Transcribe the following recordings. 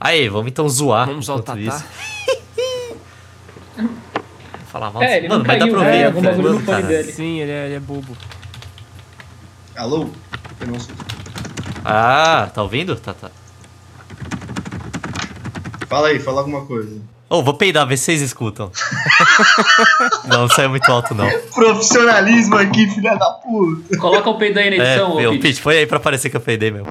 Aí, vamos então zoar. Vamos ao Tatá. isso. Falar mal. É, ele Mano, mas dá pra né? Algum bagulho no fone dele. Sim, ele é, ele é bobo. Alô? Eu não sei. Ah, tá ouvindo? Tá, tá. Fala aí, fala alguma coisa. Ô, vou peidar, vê se vocês escutam. não, não saiu muito alto, não. Profissionalismo aqui, filha da puta. Coloca o peido aí na É, edição, ô meu, Pete. Pete, foi aí pra parecer que eu peidei mesmo.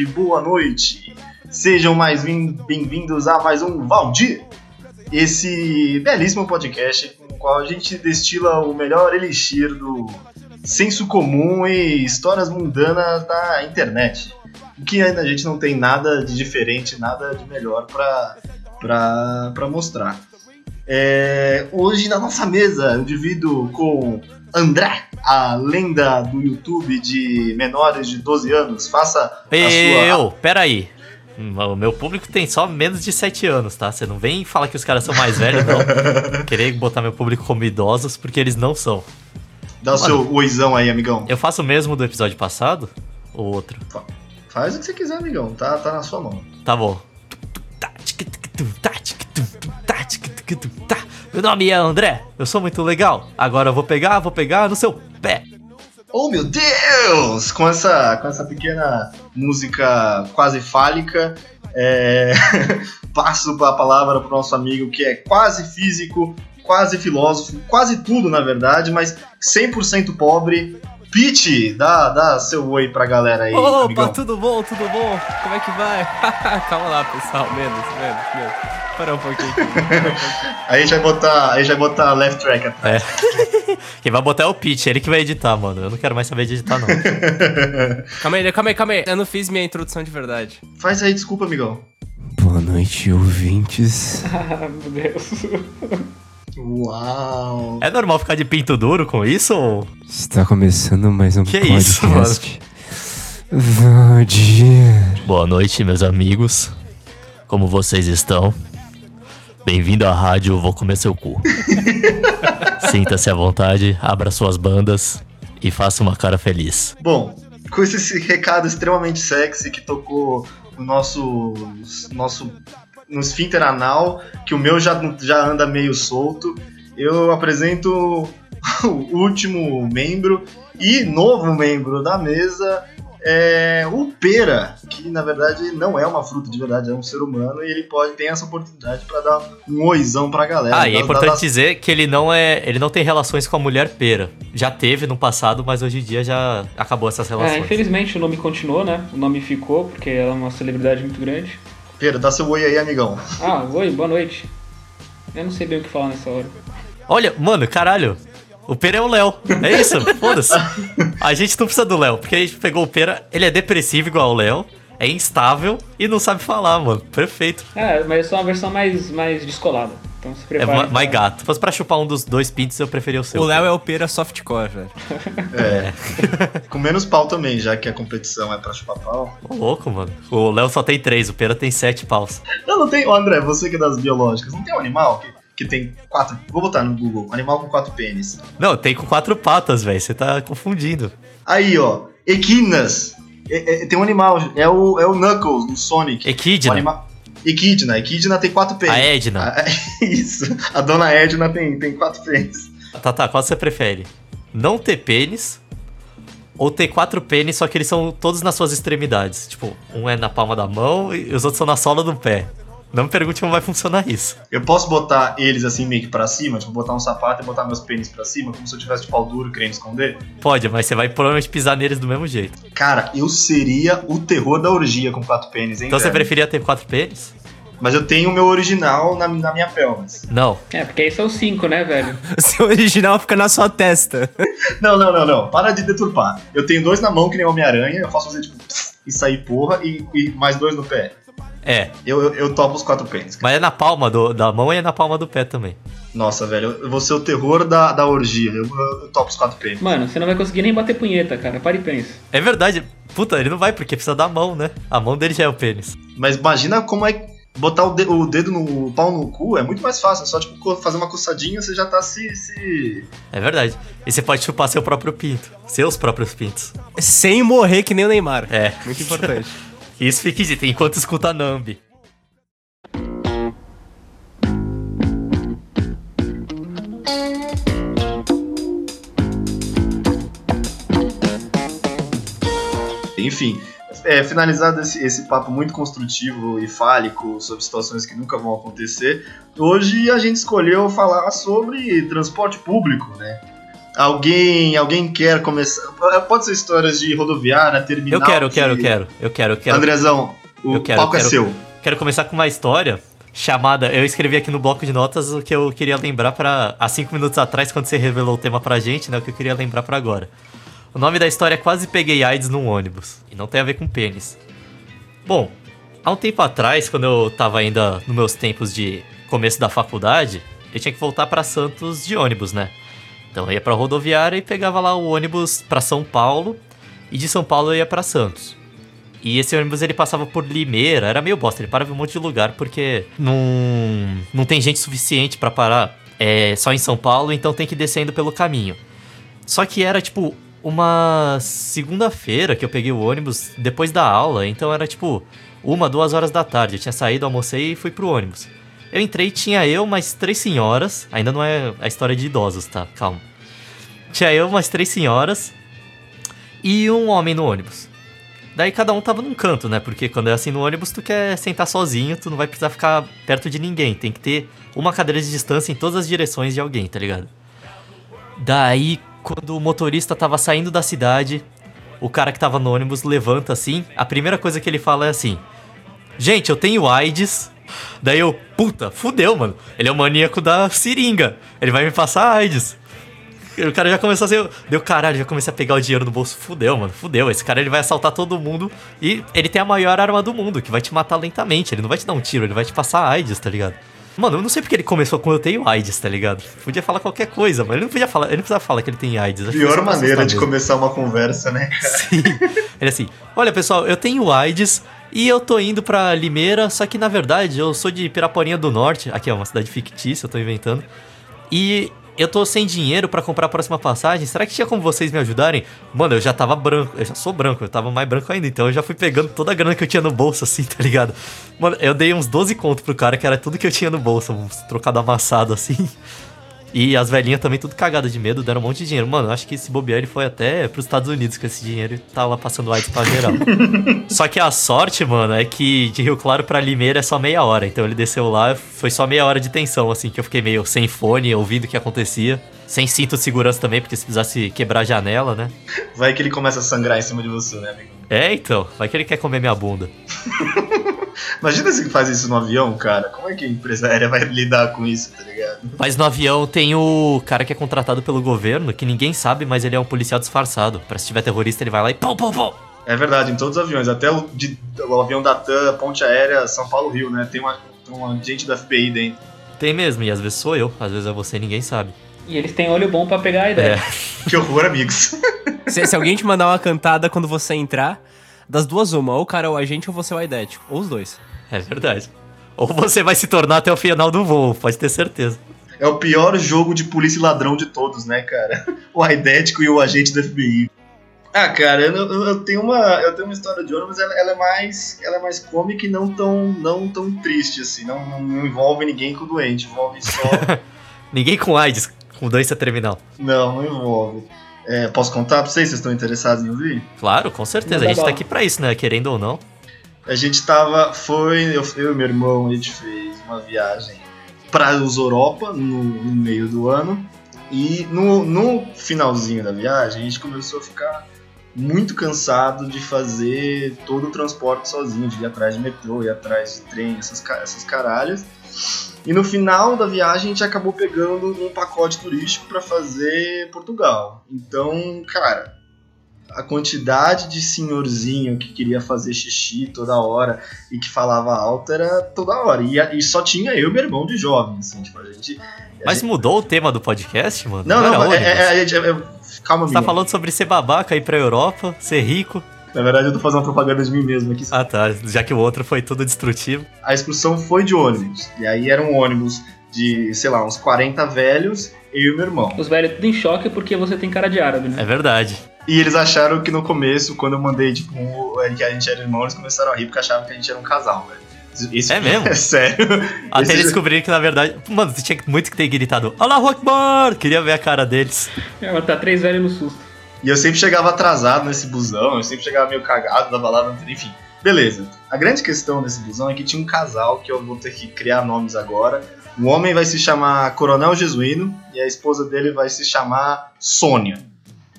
Tarde, boa noite. Sejam mais vin- bem-vindos a mais um Valdir. Esse belíssimo podcast com o qual a gente destila o melhor elixir do senso comum e histórias mundanas da internet. O que ainda a gente não tem nada de diferente, nada de melhor pra mostrar. É, hoje na nossa mesa eu divido com André, a lenda do YouTube de menores de 12 anos. Faça a sua. Eu, peraí. O meu público tem só menos de 7 anos, tá? Você não vem falar que os caras são mais velhos, não. Querer botar meu público como idosos, porque eles não são. Dá o seu oizão aí, amigão. Eu faço o mesmo do episódio passado? Ou outro? Faz o que você quiser, amigão. Tá, tá na sua mão. Tá bom. Meu nome é André, eu sou muito legal. Agora eu vou pegar, vou pegar no seu pé. Oh meu Deus! Com essa, com essa pequena música quase fálica, é, passo a palavra pro nosso amigo que é quase físico, quase filósofo, quase tudo na verdade, mas 100% pobre. Pete, dá, dá seu oi pra galera aí, Opa, amigão. tudo bom, tudo bom? Como é que vai? Calma lá, pessoal. Menos, menos, menos. Para um pouquinho. Aí a gente vai botar, aí a gente vai botar left track atrás. É. Quem vai botar é o Pete, ele que vai editar, mano. Eu não quero mais saber de editar, não. Calma aí, calma aí, calma aí. Eu não fiz minha introdução de verdade. Faz aí, desculpa, amigão. Boa noite, ouvintes. Ah, meu Deus. Uau! É normal ficar de pinto duro com isso? Ou... Está começando mais um Que podcast. isso, Valdir. Boa noite, meus amigos. Como vocês estão? Bem-vindo à rádio Vou Comer Seu Cu. Sinta-se à vontade, abra suas bandas e faça uma cara feliz. Bom, com esse recado extremamente sexy que tocou no nosso, nosso no esfíncter anal, que o meu já, já anda meio solto, eu apresento o último membro e novo membro da mesa, é o Pera, que na verdade não é uma fruta de verdade, é um ser humano e ele pode ter essa oportunidade para dar um oizão pra galera. Ah, e é importante dizer que ele não é, ele não tem relações com a mulher pera. Já teve no passado, mas hoje em dia já acabou essas É, relações. infelizmente o nome continuou, né? O nome ficou, porque ela é uma celebridade muito grande. Pera, dá seu oi aí, amigão. Ah, oi, boa noite. Eu não sei bem o que falar nessa hora. Olha, mano, caralho. O Pera é o Léo. É isso, foda-se. A gente não precisa do Léo, porque a gente pegou o Pera, ele é depressivo igual o Léo, é instável e não sabe falar, mano. Perfeito. É, mas é só uma versão mais, mais descolada. Então se É prepare. ma- mais gato. Se fosse pra chupar um dos dois pintos, eu preferia o seu. O Léo é o pera softcore, velho. Com menos pau também, já que a competição é pra chupar pau. Ô, louco, mano. O Léo só tem três, o Pera tem sete paus. Não, não tem. Ô, André, você que é das biológicas, não tem um animal que, que tem quatro. Vou botar no Google: animal com quatro pênis. Não, tem com quatro patas, velho. Você tá confundindo. Aí, ó, equinas. É- é- tem um animal, é o, é o Knuckles do Sonic. Equidna. anima- Equidna, Equidna tem quatro pênis. A Edna. Ah, Isso, a dona Edna tem, tem quatro pênis. Tá, tá, qual você prefere? Não ter pênis ou ter quatro pênis, só que eles são todos nas suas extremidades? Tipo, um é na palma da mão e os outros são na sola do pé. Não me pergunte como vai funcionar isso. Eu posso botar eles assim meio que pra cima, tipo, botar um sapato e botar meus pênis pra cima, como se eu tivesse de pau duro querendo esconder? Pode, mas você vai provavelmente pisar neles do mesmo jeito. Cara, eu seria o terror da orgia com quatro pênis, hein? Então você velho? preferia ter quatro pênis? Mas eu tenho o meu original na, na minha pelvis. Não. É, porque aí são cinco, né, velho? Seu original fica na sua testa. Não, não, não, não. Para de deturpar. Eu tenho dois na mão, que nem Homem-Aranha, eu posso fazer tipo e sair porra e, e mais dois no pé. É, Eu, eu, eu topo os quatro pênis. cara. mas é na palma do- da mão e é na palma do pé também. Nossa, velho, eu vou ser o terror da, da orgia. Eu, eu, eu topo os quatro pênis. Mano, você não vai conseguir nem bater punheta, cara. Para e pensa. É verdade. Puta, ele não vai porque precisa da mão, né? A mão dele já é o pênis. Mas imagina como é que botar o, de- o dedo no o pau no cu é muito mais fácil. É só tipo fazer uma coçadinha você já tá se. se... É verdade. E você pode chupar seu próprio pinto. Seus próprios pintos. Sem morrer que nem o Neymar. É. Muito importante. Isso fique dito enquanto escuta Nambi. Enfim, é, finalizado esse, esse papo muito construtivo e fálico sobre situações que nunca vão acontecer, hoje a gente escolheu falar sobre transporte público, né? Alguém, alguém quer começar? Pode ser histórias de rodoviária, terminal. Eu quero, eu quero, eu quero. Eu quero, eu quero. Andrezão, o Eu quero, palco é quero. seu. Quero começar com uma história chamada. Eu escrevi aqui no bloco de notas o que eu queria lembrar para há cinco minutos atrás, quando você revelou o tema pra gente, né? O que eu queria lembrar pra agora. O nome da história é Quase Peguei AIDS num ônibus. E não tem a ver com pênis. Bom, há um tempo atrás, quando eu tava ainda nos meus tempos de começo da faculdade, eu tinha que voltar pra Santos de ônibus, né? Então eu ia pra rodoviária e pegava lá o ônibus pra São Paulo. E de São Paulo eu ia pra Santos. E esse ônibus ele passava por Limeira, era meio bosta, ele parava em um monte de lugar porque não, não tem gente suficiente pra parar é, só em São Paulo, então tem que ir descendo pelo caminho. Só que era tipo uma segunda-feira que eu peguei o ônibus depois da aula, então era tipo uma, duas horas da tarde. Eu tinha saído, almocei e fui pro ônibus. Eu entrei, tinha eu, mais três senhoras, ainda não é a história de idosos, tá? Calma. Tinha eu, mais três senhoras e um homem no ônibus. Daí cada um tava num canto, né? Porque quando é assim no ônibus, tu quer sentar sozinho, tu não vai precisar ficar perto de ninguém. Tem que ter uma cadeira de distância em todas as direções de alguém, tá ligado? Daí, quando o motorista tava saindo da cidade, o cara que tava no ônibus levanta assim. A primeira coisa que ele fala é assim: Gente, eu tenho AIDS. Daí eu, puta, fudeu, mano. Ele é o maníaco da seringa. Ele vai me passar AIDS. O cara já começou a ser. Deu caralho, já comecei a pegar o dinheiro do bolso. Fudeu, mano. Fudeu. Esse cara ele vai assaltar todo mundo. E ele tem a maior arma do mundo, que vai te matar lentamente. Ele não vai te dar um tiro, ele vai te passar AIDS, tá ligado? Mano, eu não sei porque ele começou com eu tenho AIDS, tá ligado? Podia falar qualquer coisa, mas ele não podia falar. Ele não precisava falar que ele tem AIDS. Acho Pior maneira de mesmo. começar uma conversa, né? Sim. Ele assim: Olha, pessoal, eu tenho AIDS e eu tô indo pra Limeira, só que na verdade eu sou de Piraporinha do Norte. Aqui é uma cidade fictícia, eu tô inventando. E eu tô sem dinheiro pra comprar a próxima passagem. Será que tinha como vocês me ajudarem? Mano, eu já tava branco, eu já sou branco, eu tava mais branco ainda, então eu já fui pegando toda a grana que eu tinha no bolso, assim, tá ligado? Mano, eu dei uns 12 conto pro cara, que era tudo que eu tinha no bolso, trocado amassado assim. E as velhinhas também tudo cagadas de medo, deram um monte de dinheiro. Mano, acho que esse bobear ele foi até pros Estados Unidos com esse dinheiro e tá lá passando AIDS pra geral. só que a sorte, mano, é que de Rio Claro pra Limeira é só meia hora. Então ele desceu lá, foi só meia hora de tensão, assim, que eu fiquei meio sem fone, ouvindo o que acontecia. Sem cinto de segurança também, porque se precisasse quebrar a janela, né? Vai que ele começa a sangrar em cima de você, né, amigo? É, então, vai que ele quer comer minha bunda. Imagina se faz isso no avião, cara. Como é que a empresa aérea vai lidar com isso, tá ligado? Mas no avião tem o cara que é contratado pelo governo, que ninguém sabe, mas ele é um policial disfarçado. Pra se tiver terrorista, ele vai lá e pau, pau, pau. É verdade, em todos os aviões, até o, de- o avião da TAM, Ponte Aérea, São Paulo-Rio, né? Tem uma, tem uma gente da FBI dentro. Tem mesmo, e às vezes sou eu, às vezes é você, ninguém sabe. E eles têm olho bom pra pegar a ideia. É. Que horror, amigos. se, se alguém te mandar uma cantada quando você entrar, das duas uma, ou o cara é o agente ou você é o aidético. Ou os dois. É verdade. Ou você vai se tornar até o final do voo, pode ter certeza. É o pior jogo de polícia e ladrão de todos, né, cara? O aidético e o agente da FBI. Ah, cara, eu, eu- eu tenho uma, eu tenho uma história de ônibus, ela, ela é mais, ela é mais cômica e não tão, não tão triste assim. Não, não, não envolve ninguém com doente, envolve só. Ninguém com AIDS, com doença terminal. não, não envolve. É, posso contar pra vocês? Vocês estão interessados em ouvir? Claro, com certeza. A gente tá aqui pra isso, né? Querendo ou não. A gente tava, foi, eu, eu e meu irmão, a gente fez uma viagem pra os Europa no, no meio do ano. E no, no finalzinho da viagem, a gente começou a ficar muito cansado de fazer todo o transporte sozinho, de ir atrás de metrô, ir atrás de trem, essas, essas caralhas. E no final da viagem a gente acabou pegando um pacote turístico pra fazer Portugal. Então, cara, a quantidade de senhorzinho que queria fazer xixi toda hora e que falava alto era toda hora. E, e só tinha eu e meu irmão de jovem, assim, tipo, a gente. a Mas gente- mudou o tema do podcast, mano? Não, não, era é, é, é, é- é- calma, Você tá falando sobre ser babaca, ir pra Europa, ser rico. Na verdade, eu tô fazendo uma propaganda de mim mesmo aqui. Ah tá, já que o outro foi tudo destrutivo. A excursão foi de ônibus. E aí era um ônibus de, sei lá, uns 40 velhos, eu e meu irmão. Os velhos tudo em choque porque você tem cara de árabe, né? É verdade. E eles acharam que no começo, quando eu mandei, tipo, um- que a gente era irmão, eles começaram a rir porque achavam que a gente era um casal, velho. Isso, É mesmo? É sério. Até Esse- eles descobrirem que na verdade. Mano, você tinha muito que ter gritado Allahu Akbar! Queria ver a cara deles. É, mas tá três velhos no susto. E eu sempre chegava atrasado nesse busão, eu sempre chegava meio cagado, dava lá, enfim. Beleza. A grande questão desse busão é que tinha um casal que eu vou ter que criar nomes agora. O homem vai se chamar Coronel Jesuíno e a esposa dele vai se chamar Sônia.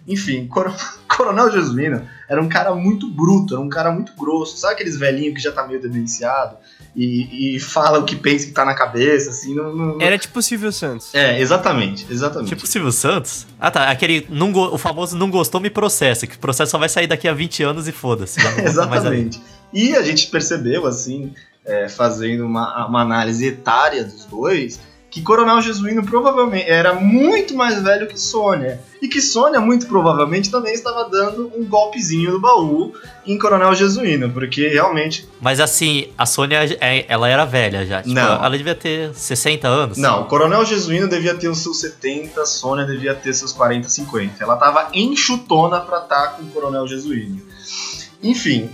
Enfim, Cor- Coronel Jesuíno era um cara muito bruto, era um cara muito grosso. Sabe aqueles velhinhos que já tá meio demenciado e, e fala o que pensa que tá na cabeça, assim? Não, não- não- Era tipo o Silvio Santos. É, exatamente, exatamente. Tipo o Silvio Santos. Ah tá, aquele. Não go- O famoso não gostou, me processa. Que o processo só vai sair daqui a 20 anos e foda-se. Exatamente. E a gente percebeu, assim, é, fazendo uma, uma análise etária dos dois, que Coronel Jesuíno provavelmente era muito mais velho que Sônia. E que Sônia, muito provavelmente, também estava dando um golpezinho no baú em Coronel Jesuíno, porque realmente. Mas assim, a Sônia, é- ela era velha já. Tipo, Não. ela devia ter 60 anos. Não, o Coronel Jesuíno devia ter os seus 70, Sônia devia ter seus 40, 50. Ela tava enxutona pra estar com o Coronel Jesuíno. Enfim,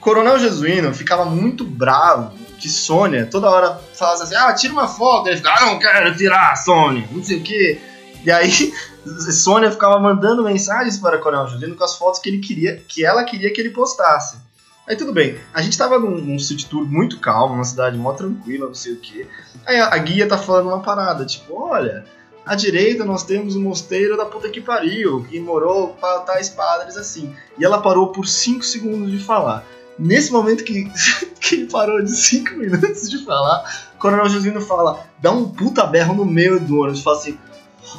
Coronel Jesuíno ficava muito bravo que Sônia toda hora falava assim: ah, tira uma foto. Ele ficava, ah, não quero tirar, Sônia, não sei o quê. E aí, Sônia ficava mandando mensagens para Coronel Jesuíno com as fotos que ele queria, que ela queria que ele postasse. Aí tudo bem, a gente tava num, num city tour muito calmo, uma cidade mó tranquila, não sei o quê. Aí a, a guia tá falando uma parada, tipo, olha, à direita nós temos o mosteiro da puta que pariu, que morou pra tais padres assim. E ela parou por 5 segundos de falar. Nesse momento que, que ele parou de 5 minutos de falar, o Coronel Josino fala, dá um puta berro no meio do ônibus, fala assim,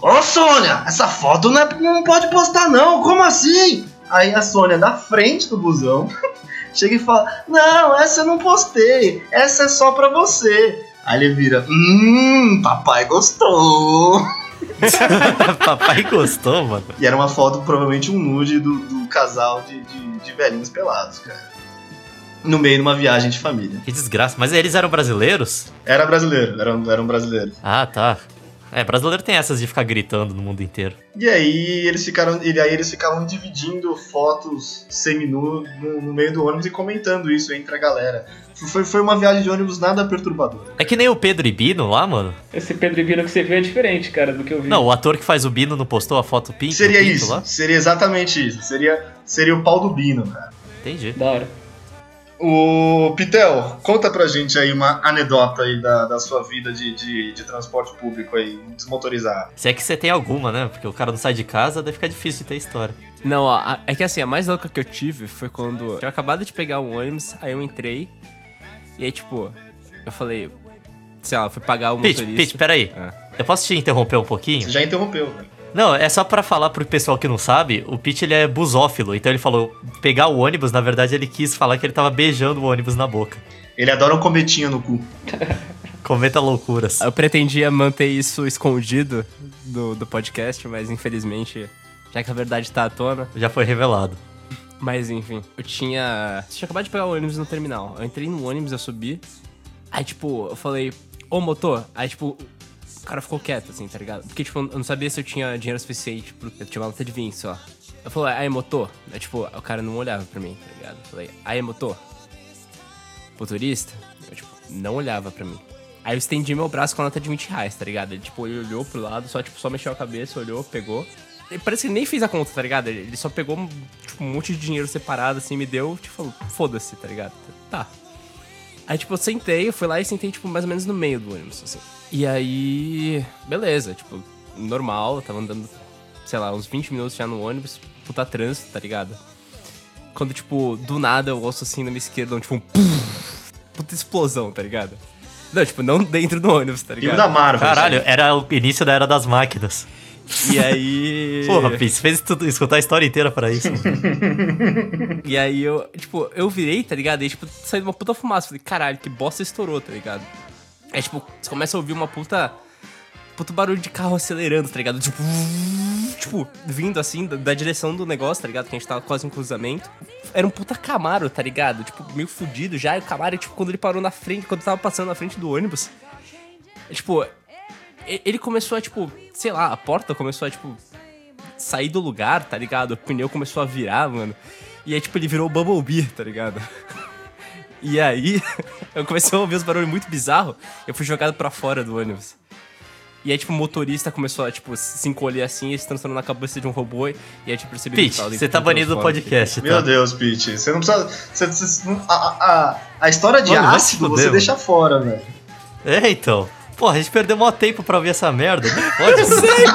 Ô Sônia, essa foto não, é- não pode postar não, como assim? Aí a Sônia, da frente do busão, chega e fala, não, essa eu não postei, essa é só pra você. Aí ele vira, hum, papai gostou. Papai gostou, mano. E era uma foto, provavelmente um nude do, do casal de, de, de velhinhos pelados, cara. No meio de uma viagem de família. Que desgraça. Mas eles eram brasileiros? Era brasileiro, eram, eram brasileiros. Ah, tá. É, brasileiro tem essas de ficar gritando no mundo inteiro. E aí eles ficaram, e aí eles ficavam dividindo fotos seminu no, no meio do ônibus e comentando isso entre a galera. Foi, foi uma viagem de ônibus nada perturbadora. É que nem o Pedro e Bino lá, mano. Esse Pedro e Bino que você viu é diferente, cara, do que eu vi. Não, o ator que faz o Bino não postou a foto pinto? Seria pinto isso, lá? seria exatamente isso. Seria, seria o pau do Bino, cara. Entendi. Da hora. O Pitel, conta pra gente aí uma anedota aí da, da sua vida de, de, de transporte público aí, desmotorizado. Se é que você tem alguma, né? Porque o cara não sai de casa, daí fica difícil de ter história. Não, ó, é que assim, a mais louca que eu tive foi quando eu tinha acabado de pegar um ônibus, aí eu entrei, e aí, tipo, eu falei, sei lá, fui pagar o Pete, motorista. Pete, peraí. Ah. Eu posso te interromper um pouquinho? Você já interrompeu, velho. Não, é só pra falar pro pessoal que não sabe, o Pete ele é busófilo, então ele falou pegar o ônibus, na verdade ele quis falar que ele tava beijando o ônibus na boca. Ele adora um cometinha no cu. Cometa loucuras. Eu pretendia manter isso escondido do, do podcast, mas infelizmente, já que a verdade tá à tona. Já foi revelado. Mas enfim, eu tinha. Eu tinha acabado de pegar o ônibus no terminal. Eu entrei no ônibus, eu subi. Aí, tipo, eu falei, ô motor. Aí, tipo, o cara ficou quieto, assim, tá ligado? Porque, tipo, eu não sabia se eu tinha dinheiro suficiente. Pro... Eu tinha uma lata de vinho só. Eu falei, aí, motor? Aí, tipo, o cara não olhava pra mim, tá ligado? Eu falei, aí, motor? Motorista? Eu, tipo, não olhava pra mim. Aí eu estendi meu braço com a nota de 20 reais, tá ligado? Ele, tipo, ele olhou pro lado, só, tipo, só mexeu a cabeça, olhou, pegou. Ele parece que nem fez a conta, tá ligado? Ele só pegou, tipo, um monte de dinheiro separado, assim, me deu, tipo, foda-se, tá ligado? Tá. Aí, tipo, eu sentei, eu fui lá e sentei, tipo, mais ou menos no meio do ônibus, assim. E aí, beleza, tipo, normal, eu tava andando, sei lá, uns 20 minutos já no ônibus, puta trânsito, tá ligado? Quando, tipo, do nada eu ouço assim na minha esquerda, um, tipo, um pum, puta explosão, tá ligado? Não, tipo, não dentro do ônibus, tá Filme ligado? da Marvel. Caralho, sabe? era o início da era das máquinas. E aí. Porra, Pi, você fez tudo, escutar a história inteira pra isso. E aí eu, tipo, eu virei, tá ligado? E tipo, saiu uma puta fumaça. Falei, caralho, que bosta estourou, tá ligado? Aí, tipo, você começa a ouvir uma puta. Puta barulho de carro acelerando, tá ligado? Tipo, tipo, vindo assim da, da direção do negócio, tá ligado? Que a gente tava quase em cruzamento. Era um puta Camaro, tá ligado? Tipo, meio fudido já. E o Camaro, tipo, quando ele parou na frente, quando tava passando na frente do ônibus, é, tipo, ele começou a, tipo, sei lá, a porta começou a, tipo, sair do lugar, tá ligado? O pneu começou a virar, mano. E aí, tipo, ele virou o Bumblebee, tá ligado? E aí, eu comecei a ouvir uns barulhos muito bizarros. Eu fui jogado pra fora do ônibus. E aí, tipo, o motorista começou a, tipo, se encolher assim e se transformou na cabeça de um robô. E aí, tipo, percebi Pete, você tá banido do podcast, tá? Meu Deus, Pete. Você não precisa. Você, você- não- a, a, a história de Mano, ácido você mano. deixa fora, velho. É, então. Porra, a gente perdeu maior tempo pra ouvir essa merda. Pode ser.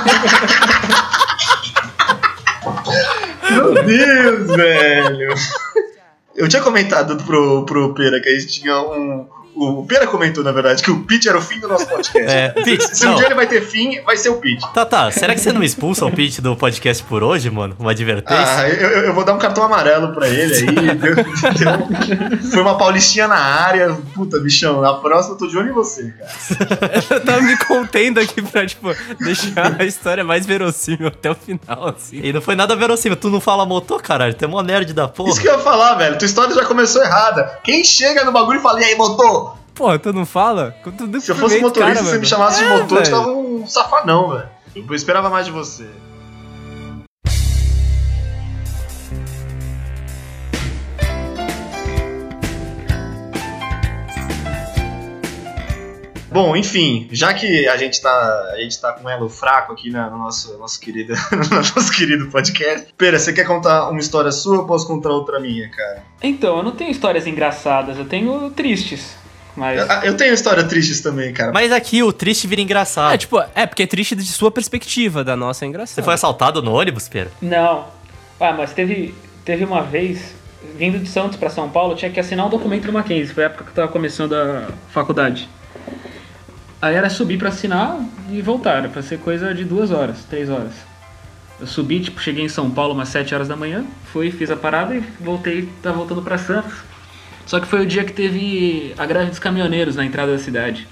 Meu Deus, velho. Eu tinha comentado pro, pro Pera que a gente tinha um. O Pera comentou, na verdade, que o Pete era o fim do nosso podcast. É, Pete, Se um dia ele vai ter fim, vai ser o Pete. Tá, tá. Será que você não expulsa o Pete do podcast por hoje, mano? Uma advertência? Ah, eu, eu- vou dar um cartão amarelo pra ele aí. Deu- foi uma paulistinha na área. Puta, bichão, na próxima eu tô de olho em você, cara. Eu tava me contendo aqui pra, tipo, deixar a história mais verossímil até o final, assim. E não foi nada verossímil. Tu não fala motor, caralho. Tu é mó nerd da porra. Isso que eu ia falar, velho. Tua história já começou errada. Quem chega no bagulho e fala, e aí, motor? Pô, tu não fala? Tu Se eu fosse motorista, você me chamasse de É, motor, eu tava um safanão, velho. Eu esperava mais de você. Bom, enfim, já que a gente tá, a gente tá com um elo fraco aqui na- no nosso, nosso, querido, no nosso querido podcast. Pera, você quer contar uma história sua ou eu posso contar outra minha, cara? Então, eu não tenho histórias engraçadas, eu tenho tristes. Mas. Eu, eu tenho história tristes também, cara. Mas aqui o triste vira engraçado. É, tipo, é, porque é triste de sua perspectiva, da nossa é engraçado. Você foi assaltado no ônibus, Pera? Não. Ah, mas teve, teve uma vez, vindo de Santos pra São Paulo, eu tinha que assinar um documento do Mackenzie. Foi a época que eu tava começando a faculdade. Aí era subir pra assinar e voltar. Era pra ser coisa de duas horas, três horas. Eu subi, tipo, cheguei em São Paulo umas sete horas da manhã, fui, fiz a parada e voltei, tá voltando pra Santos. Só que foi o dia que teve a greve dos caminhoneiros na entrada da cidade.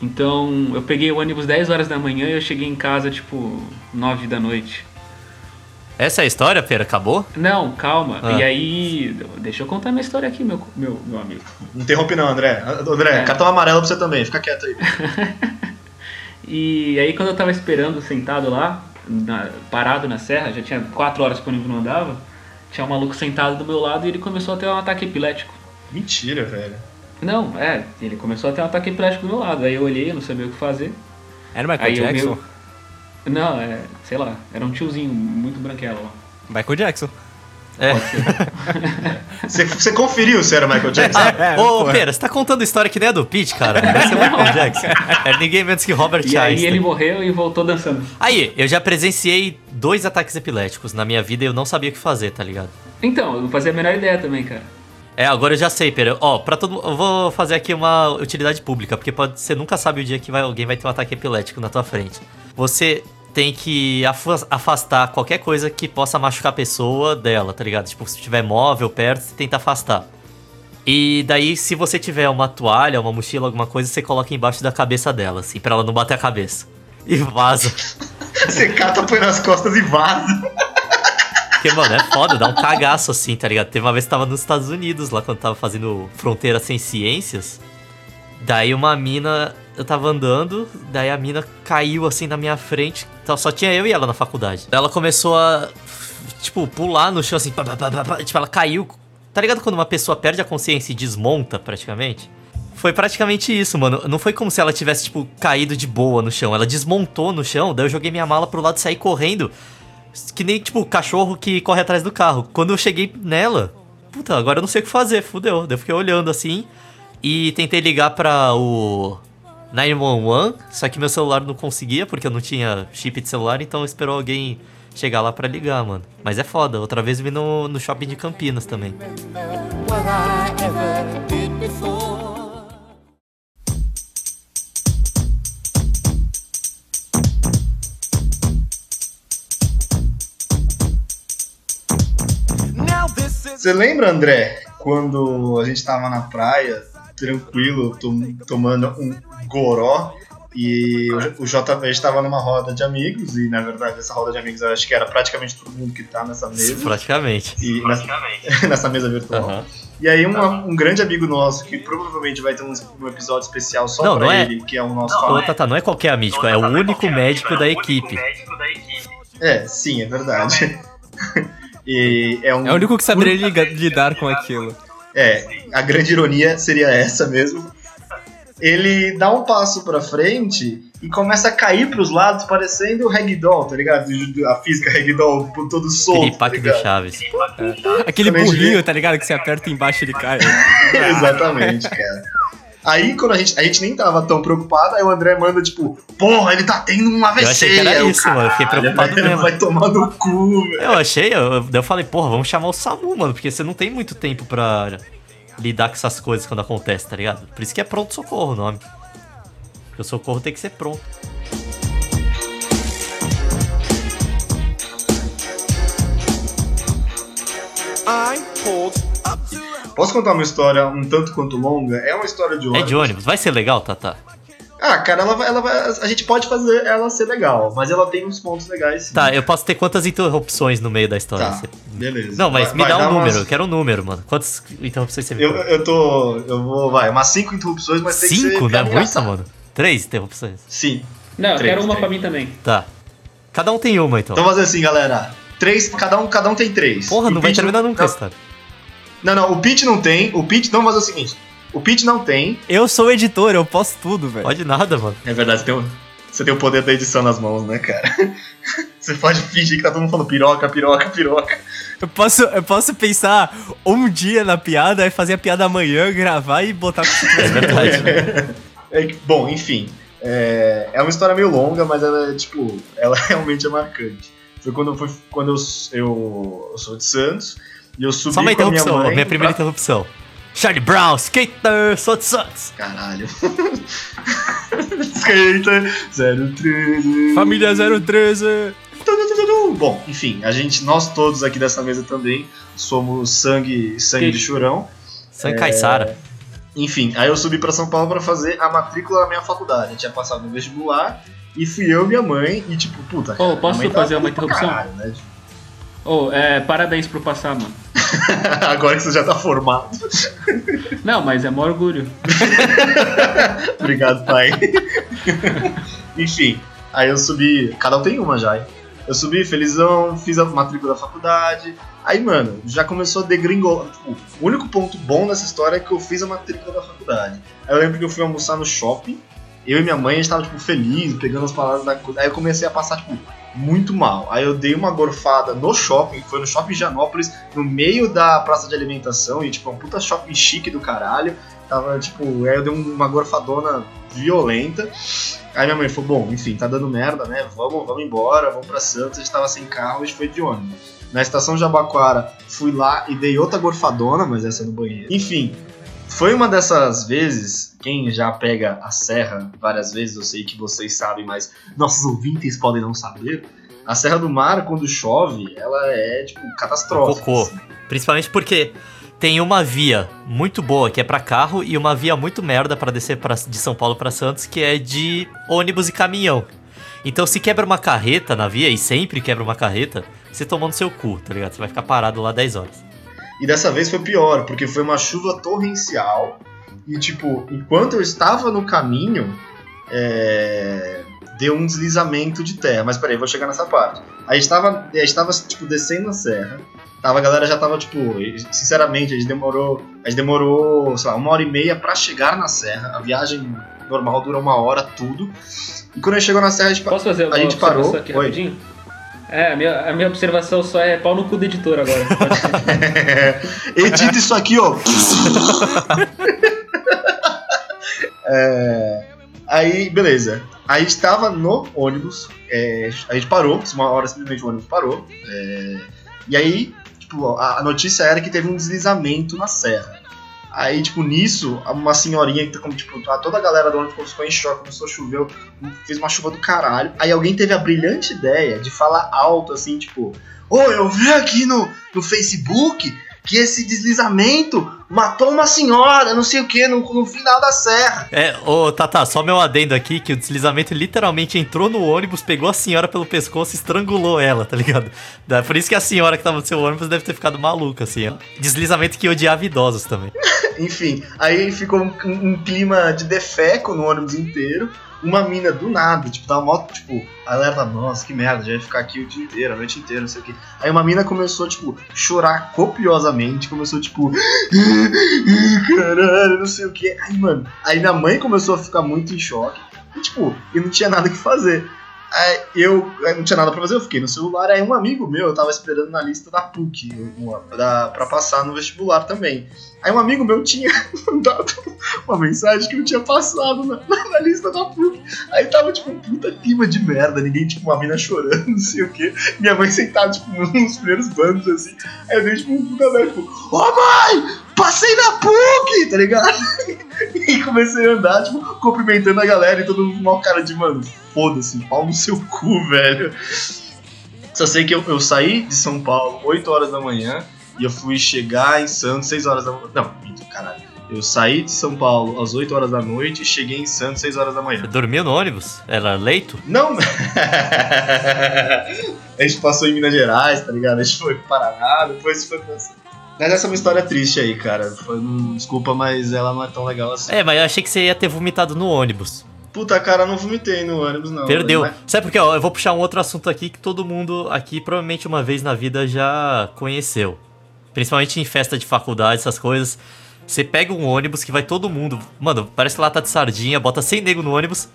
Então eu peguei o ônibus 10 horas da manhã e eu cheguei em casa tipo 9 da noite. Essa é a história, Pera? Acabou? Não, calma. Ah. E aí. Deixa eu contar minha história aqui, meu, meu, meu amigo. Não interrompe não, André. André, É. cartão amarelo pra você também, fica quieto aí. E aí quando eu tava esperando sentado lá, na- parado na serra, já tinha 4 horas que o ônibus não andava, tinha um maluco sentado do meu lado e ele começou a ter um ataque epilético. Mentira, velho. Não, é, ele começou a ter um ataque epilético do meu lado. Aí eu olhei, não sabia o que fazer. Era Michael Aí o Jackson? meu. Não, é, sei lá, era um tiozinho muito branquelo lá. Michael Jackson. É. Você, você conferiu se era Michael Jackson? É, Ô, porra. Pera, você tá contando história que nem a do Pete, cara. Ser o Michael Jackson. É ninguém menos que Robert E aí Einstein. ele morreu e voltou dançando. Aí, eu já presenciei dois ataques epiléticos na minha vida e eu não sabia o que fazer, tá ligado? Então, eu não fazia a menor ideia também, cara. É, agora eu já sei, Pera. Ó, pra todo mundo. Eu vou fazer aqui uma utilidade pública, porque pode, você nunca sabe o dia que vai, alguém vai ter um ataque epilético na tua frente. Você tem que afa- afastar qualquer coisa que possa machucar a pessoa dela, tá ligado? Tipo, se tiver móvel perto, você tenta afastar. E daí, se você tiver uma toalha, uma mochila, alguma coisa, você coloca embaixo da cabeça dela, assim, pra ela não bater a cabeça. E vaza. Você cata, põe nas costas e vaza. Porque, mano, é foda, dá um cagaço assim, tá ligado? Teve uma vez que tava nos Estados Unidos, lá quando tava fazendo Fronteira Sem Ciências. Daí uma mina eu tava andando, daí a mina caiu assim na minha frente. Então só tinha eu e ela na faculdade. Ela começou a, tipo, pular no chão assim. pá, pá, pá, tipo, ela caiu. Tá ligado quando uma pessoa perde a consciência e desmonta praticamente? Foi praticamente isso, mano. Não foi como se ela tivesse, tipo, caído de boa no chão. Ela desmontou no chão, daí eu joguei minha mala pro lado e saí correndo. Que nem, tipo, cachorro que corre atrás do carro. Quando eu cheguei nela, puta, agora eu não sei o que fazer, fudeu. Daí eu fiquei olhando assim e tentei ligar pra o 911, só que meu celular não conseguia porque eu não tinha chip de celular, então esperou alguém chegar lá pra ligar, mano. Mas é foda, outra vez eu vi no, no shopping de Campinas também. Você lembra, André, quando a gente tava na praia, tranquilo, tom- tomando um goró e o, JP estava numa roda de amigos e na verdade essa roda de amigos eu acho que era praticamente todo mundo que tá nessa mesa Praticamente. e nessa, nessa mesa virtual. Aham. E aí uma- um grande amigo nosso que provavelmente vai ter um, um episódio especial só Não, pra não é- ele, que é o nosso Ô, Tata, não é qualquer amigo, é o único médico da equipe. É, sim, é verdade. e é um É o único que saberia lidar com aquilo. É, a grande ironia seria essa mesmo. Ele dá um passo pra frente e começa a cair pros lados, parecendo o ragdoll, tá ligado? A física ragdoll por todo solto, tá Piripaque do ligado? Chaves. Aquele Quando a gente burrinho, tá ligado? Que você aperta embaixo e ele cai. Exatamente, cara. Aí, quando a gente, a gente nem tava tão preocupado, aí o André manda, tipo, porra, ele tá tendo um AVC. Eu achei que era isso, mano, eu fiquei "Caralho, preocupado mesmo." Vai tomar no cu, velho. Eu achei, eu, eu falei, porra, vamos chamar o SAMU, mano, porque você não tem muito tempo pra lidar com essas coisas quando acontece, tá ligado? Por isso que é pronto socorro o nome. Porque o socorro tem que ser pronto. Posso contar uma história um tanto quanto longa? É uma história de É ônibus. de ônibus, vai ser legal, Tata? Ah, cara, ela vai, ela vai- a gente pode fazer ela ser legal, mas ela tem uns pontos legais sim. Tá, eu posso ter quantas interrupções no meio da história? Tá, beleza. Não, mas Vai- me vai dá um número, umas- eu quero um número, mano. Quantas interrupções você me Eu, eu tô. Eu vou. Vai, umas cinco interrupções, mas tem que ser. Cinco? Não é muita, mano? Três interrupções. Sim. Não, eu Três, quero uma três. pra mim também. Tá. Cada um tem uma, então. Então vamos fazer assim, galera. Três, cada um, cada um tem três. Porra, O não vai terminar nunca a não, não, não, o Pete não tem. O Pete. Então vamos fazer o seguinte. O Pete não tem. Eu sou o editor, eu posso tudo, velho. Pode nada, mano. É verdade, você tem, o, você tem o poder da edição nas mãos, né, cara? Você pode fingir que tá todo mundo falando piroca, piroca, piroca. Eu posso, eu posso pensar um dia na piada, aí fazer a piada amanhã, gravar e botar. É verdade. É que- bom, enfim. É, é uma história meio longa, mas ela é, tipo, ela realmente é marcante. Foi quando eu fui, quando eu, eu, eu sou de Santos e eu subi Só uma com a minha interrupção, mãe. minha primeira pra- interrupção. Charlie Brown, skater, de Santos. Caralho. Skater 013. Família 013. Tududududu. Bom, enfim, a gente, nós todos aqui dessa mesa também somos sangue, sangue de chorão. San Caissara. Enfim, aí eu subi pra São Paulo pra fazer a matrícula da minha faculdade. Eu tinha passado no vestibular e fui eu e minha mãe e tipo, puta, cara, posso fazer uma interrupção? caralho, né? Ô, é, parabéns por passar, mano. Agora que você já tá formado. Não, mas é maior orgulho. Obrigado, pai. Enfim, aí eu subi. Cada um tem uma já, hein? Eu subi felizão, fiz a matrícula da faculdade. Aí, mano, já começou a degringolar. Tipo, o único ponto bom nessa história é que eu fiz a matrícula da faculdade. Aí eu lembro que eu fui almoçar no shopping. Eu e minha mãe, a gente tava, tipo, feliz, pegando as palavras da coisa. Aí eu comecei a passar, tipo, muito mal. Aí eu dei uma gorfada no shopping, foi no shopping Janópolis, no meio da praça de alimentação, e, tipo, é um puta shopping chique do caralho. Tava, tipo, aí eu dei uma gorfadona violenta. Aí minha mãe falou, bom, enfim, tá dando merda, né? Vamos, vamos embora, vamos pra Santos. A gente tava sem carro, a gente foi de ônibus. Na estação Jabaquara, fui lá e dei outra gorfadona, mas essa no banheiro. Enfim, foi uma dessas vezes, quem já pega a serra várias vezes, eu sei que vocês sabem, mas nossos ouvintes podem não saber. A Serra do Mar, quando chove, ela é, tipo, catastrófica. Cocô. assim. Principalmente porque tem uma via muito boa que é pra carro e uma via muito merda pra descer pra, de São Paulo pra Santos que é de ônibus e caminhão. Então se quebra uma carreta na via, e sempre quebra uma carreta, você toma no seu cu, tá ligado? Você vai ficar parado lá 10 horas. E dessa vez foi pior, porque foi uma chuva torrencial. E, tipo, enquanto eu estava no caminho, é, deu um deslizamento de terra. Mas peraí, vou chegar nessa parte. A gente tava, a gente tava tipo, descendo a serra. Tava, a galera já tava, tipo, sinceramente, a gente demorou. A gente demorou, sei lá, uma hora e meia pra chegar na serra. A viagem normal dura uma hora, tudo. E quando a gente chegou na serra, a gente, Posso fazer a gente parou. aqui Oi. rapidinho? É, a minha, a minha observação só é pau no cu do editor agora. Edita isso aqui, ó. É, Aí, beleza. Aí a gente tava no ônibus, é, a gente parou, uma hora simplesmente o ônibus parou. é, e aí, tipo, a, a notícia era que teve um deslizamento na serra. Aí, tipo, nisso, uma senhorinha que tá como, tipo, tá- toda a galera do ônibus ficou em choque, começou a chover, fez uma chuva do caralho. Aí alguém teve a brilhante ideia de falar alto, assim, tipo, Ô, eu vi aqui no, no Facebook que esse deslizamento matou uma senhora, não sei o que, no, no final da serra. É, ô Tata, só meu adendo aqui, que o deslizamento literalmente entrou no ônibus, pegou a senhora pelo pescoço e estrangulou ela, tá ligado? Por isso que a senhora que tava no seu ônibus deve ter ficado maluca, assim. ó. Deslizamento que odiava idosos também. Enfim, aí ficou um, um- um clima de defeco no ônibus inteiro. Uma mina do nada, tipo, tava mó, tipo, a galera tava, nossa, que merda, já ia ficar aqui o dia inteiro, a noite inteira, não sei o que. Aí uma mina começou, tipo, chorar copiosamente, começou, tipo, caralho, não sei o que. Aí, mano, aí minha mãe começou a ficar muito em choque, e, tipo, e não tinha nada que fazer. Aí eu, não tinha nada pra fazer, eu fiquei no celular, aí um amigo meu, eu tava esperando na lista da PUC, da, pra passar no vestibular também. Aí um amigo meu tinha mandado uma mensagem que eu tinha passado na, na lista da PUC. Aí tava, tipo, um puta clima de merda, ninguém, tipo, uma mina chorando, não sei o quê. Minha mãe sentada, tipo, nos primeiros bancos, assim. Aí eu dei, tipo, um puta merda, tipo, ô mãe, passei na PUC, tá ligado? E comecei a andar, tipo, cumprimentando a galera e todo mundo uma cara de, mano, foda-se, pau no seu cu, velho. Só sei que eu, eu saí de São Paulo 8 horas da manhã e eu fui chegar em Santos 6 horas da manhã. Não, minto, caralho. Eu saí de São Paulo às 8 horas da noite e cheguei em Santos 6 horas da manhã. Dormiu no ônibus? Era leito? Não! a gente passou em Minas Gerais, tá ligado? A gente foi pro Paraná, depois foi pra. Mas essa é uma história triste aí, cara. Foi, desculpa, mas ela não é tão legal assim. É, mas eu achei que você ia ter vomitado no ônibus. Puta, cara, eu não vomitei no ônibus, não. Perdeu. Mas- Sabe por quê? Ó, eu vou puxar um outro assunto aqui que todo mundo aqui provavelmente uma vez na vida já conheceu. Principalmente em festa de faculdade, essas coisas. Você pega um ônibus que vai todo mundo. Mano, parece lata de sardinha, bota 100 nego no ônibus.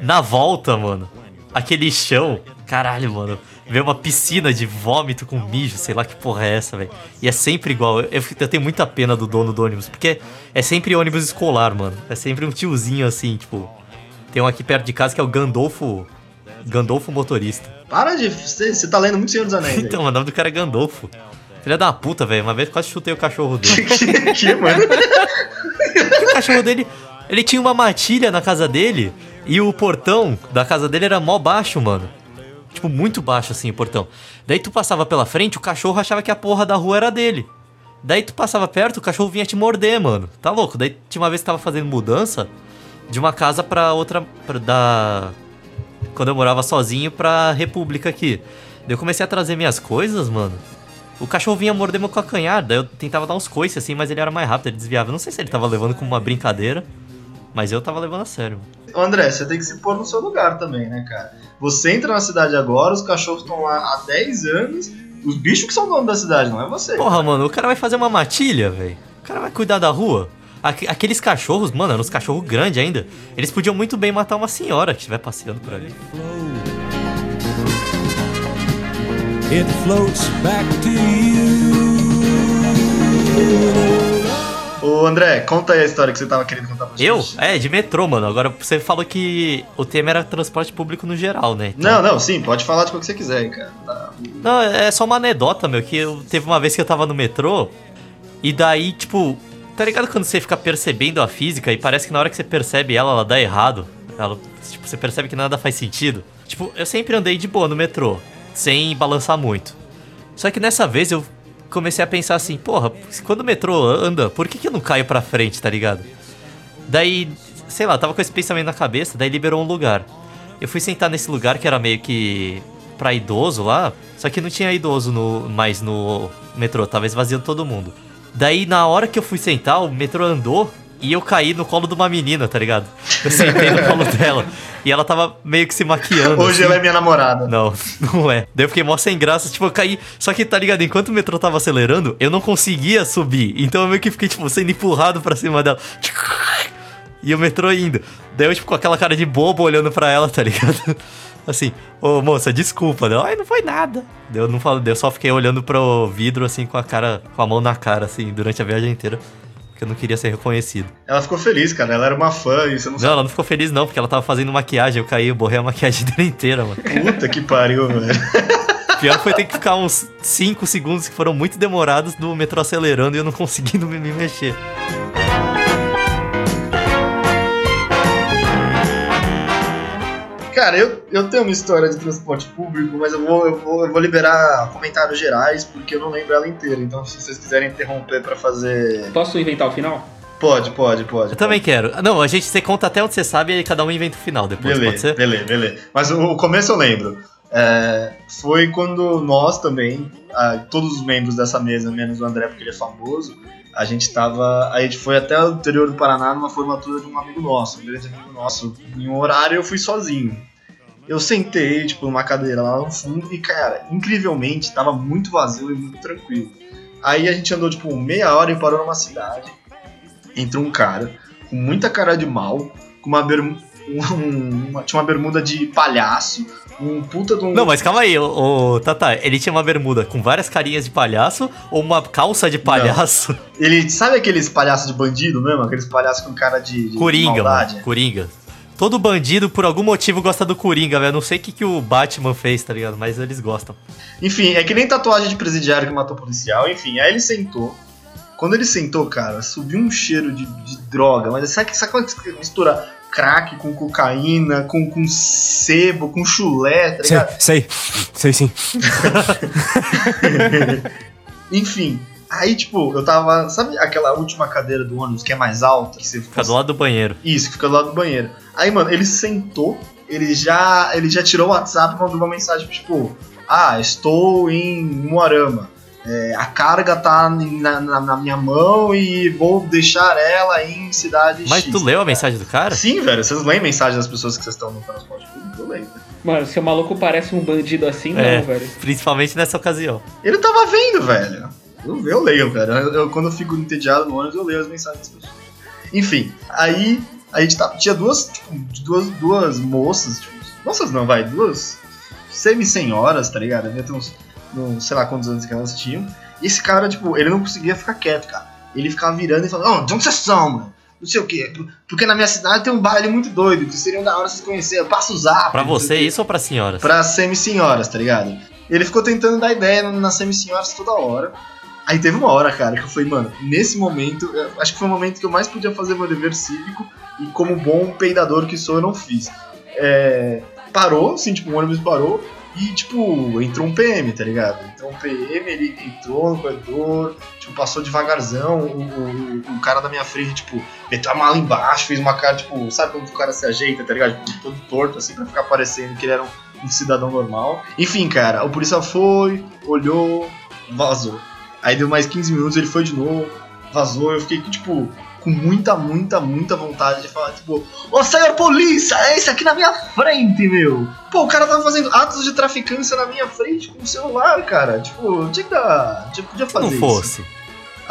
Na volta, mano, aquele chão. Caralho, mano. Vê uma piscina de vômito com mijo, sei lá que porra é essa, velho. E é sempre igual. Eu, eu, eu tenho muita pena do dono do ônibus, porque é sempre ônibus escolar, mano. É sempre um tiozinho assim, tipo. Tem um aqui perto de casa que é o Gandolfo. Gandolfo motorista. Para de. Você tá lendo muito Senhor dos Anéis. Então, o nome do cara é Gandolfo. Filha da puta, velho. Uma vez quase chutei o cachorro dele. que, mano? o cachorro dele. Ele tinha uma matilha na casa dele e o portão da casa dele era mó baixo, mano. Tipo, muito baixo assim o portão. Daí tu passava pela frente, o cachorro achava que a porra da rua era dele. Daí tu passava perto, o cachorro vinha te morder, mano. Tá louco? Daí tinha uma vez que tava fazendo mudança de uma casa pra outra. Pra, da. Quando eu morava sozinho pra República aqui. Daí eu comecei a trazer minhas coisas, mano. O cachorro vinha morder meu calcanhar, daí eu tentava dar uns coices assim, mas ele era mais rápido, ele desviava. Não sei se ele tava levando como uma brincadeira, mas eu tava levando a sério. Ô, André, você tem que se pôr no seu lugar também, né, cara? Você entra na cidade agora, os cachorros estão lá há 10 anos, os bichos que são donos da cidade, não é você. Porra, mano, o cara vai fazer uma matilha, velho. O cara vai cuidar da rua. Aque- Aqueles cachorros, mano, eram uns cachorros grandes ainda. Eles podiam muito bem matar uma senhora que estiver passeando por ali. It floats back to you. Ô, André, conta aí a história que você tava querendo contar pra gente. Eu? É, de metrô, mano. Agora você falou que o tema era transporte público no geral, né? Então- Não, não, sim, pode falar de qual que você quiser, cara. Tá. Não, é só uma anedota, meu, que eu, teve uma vez que eu tava no metrô, e daí, tipo, tá ligado quando você fica percebendo a física e parece que na hora que você percebe ela, ela dá errado? Ela, tipo, você percebe que nada faz sentido? Tipo, eu sempre andei de boa no metrô, sem balançar muito. Só que nessa vez eu comecei a pensar assim, porra, quando o metrô anda, por que, que eu não caio pra frente, tá ligado? Daí, sei lá, tava com esse pensamento na cabeça, daí liberou um lugar. Eu fui sentar nesse lugar que era meio que pra idoso lá, só que não tinha idoso no, mais no metrô, tava esvaziando todo mundo. Daí, na hora que eu fui sentar, o metrô andou e eu caí no colo de uma menina, tá ligado? Eu sentei no colo dela e ela tava meio que se maquiando. Hoje assim. ela é minha namorada. Não, não é. Daí eu fiquei mó sem graça, tipo, eu caí. Só que, tá ligado, enquanto o metrô tava acelerando, eu não conseguia subir. Então eu meio que fiquei, tipo, sendo empurrado pra cima dela. E o metrô indo. Daí eu, tipo, com aquela cara de bobo olhando pra ela, tá ligado? Assim, ô moça, desculpa. Daí, eu, Ai, não foi nada. Daí eu não falo, eu só fiquei olhando pro vidro, assim, com a cara, com a mão na cara, assim, durante a viagem inteira. Porque eu não queria ser reconhecido. Ela ficou feliz, cara. Ela era uma fã e você não Não, sabe. ela não ficou feliz, não, porque ela tava fazendo maquiagem. Eu caí, eu borrei a maquiagem dela inteira, mano. Puta que pariu, velho. Pior foi ter que ficar uns 5 segundos que foram muito demorados do metrô acelerando e eu não conseguindo me mexer. Cara, eu, eu tenho uma história de transporte público, mas eu vou, eu, vou, eu vou liberar comentários gerais porque eu não lembro ela inteira. Então, se vocês quiserem interromper pra fazer. Posso inventar o final? Pode, pode, pode. Eu também quero. Não, a gente você conta até onde você sabe e aí cada um inventa o final depois, pode Beleza, ser? beleza, beleza. Mas o, o começo eu lembro. É, foi quando nós também, ah, todos os membros dessa mesa, menos o André, porque ele é famoso, a gente tava. A gente foi até o interior do Paraná numa formatura de um amigo nosso, um grande amigo nosso. Em um horário eu fui sozinho. Eu sentei, tipo, numa cadeira lá no fundo e, cara, incrivelmente tava muito vazio e muito tranquilo. Aí a gente andou, tipo, meia hora e parou numa cidade. Entrou um cara com muita cara de mal, com uma bermuda. uma, tinha uma bermuda de palhaço, um puta de um. Não, mas calma aí, ô, ô, Tata, ele tinha uma bermuda com várias carinhas de palhaço ou uma calça de palhaço? Ele sabe aqueles palhaços de bandido mesmo? Aqueles palhaços com cara de, de Coringa, maldade? mano. Coringa. Todo bandido, por algum motivo, gosta do Coringa, velho. Eu não sei o que, que o Batman fez, tá ligado? Mas eles gostam. Enfim, é que nem tatuagem de presidiário que matou policial. Enfim, aí ele sentou. Quando ele sentou, cara, subiu um cheiro de, de droga. Mas sabe, sabe quando mistura crack com cocaína, com, com sebo, com chulé, tá Sei, ligado? sei, sei sim. Enfim, aí tipo, eu tava. Sabe aquela última cadeira do ônibus que é mais alta? Que você Fica do lado do banheiro. Isso, que fica do lado do banheiro. Aí, mano, ele sentou, ele já, ele já tirou o WhatsApp e mandou uma mensagem tipo: Ah, estou em Moarama. É, a carga tá na, na- na minha mão e vou deixar ela em cidade Mas X. tu leu a mensagem do cara? Sim, velho. Vocês leem mensagem das pessoas que vocês estão no transporte público? Eu leio. Mano, se o maluco parece um bandido assim, não, É. velho. Principalmente nessa ocasião. Ele tava vendo, velho. Eu, eu leio, velho. Eu, eu- quando eu fico entediado no ônibus, eu leio as mensagens das pessoas. Enfim, aí a gente tá, tinha duas, tipo, duas, duas moças, tipo, moças não, vai, duas semi-senhoras, tá ligado? Devia ter uns, uns, sei lá quantos anos que elas tinham. E esse cara, tipo, ele não conseguia ficar quieto, cara. Ele ficava virando e falando, oh, de onde vocês são, mano? Não sei o quê. Porque na minha cidade tem um baile muito doido, que seriam da hora vocês conhecerem. Passa o zap. Pra você o quê." isso ou pra senhoras? Pra semi-senhoras, tá ligado? Ele ficou tentando dar ideia nas semi-senhoras toda hora. Aí teve uma hora, cara, que eu falei, mano, nesse momento, acho que foi o momento que eu mais podia fazer meu dever cívico e como bom peidador que sou, eu não fiz. É, parou, assim, tipo, o ônibus parou e, tipo, entrou um PM, tá ligado? Entrou um PM, ele entrou no corredor, tipo, passou devagarzão, o, o, o cara da minha frente, tipo, meteu a mala embaixo, fez uma cara, tipo, sabe quando o cara se ajeita, tá ligado? Tipo, todo torto, assim, pra ficar parecendo que ele era um, um cidadão normal. Enfim, cara, o policial foi, olhou, vazou. Aí deu mais 15 minutos, ele foi de novo, vazou, eu fiquei, tipo, com muita, muita, muita vontade de falar, tipo, ô senhor polícia, é esse aqui na minha frente, meu! Pô, o cara tava fazendo atos de traficância na minha frente com o celular, cara. Tipo, tinha que dar. Tinha, podia fazer Não isso.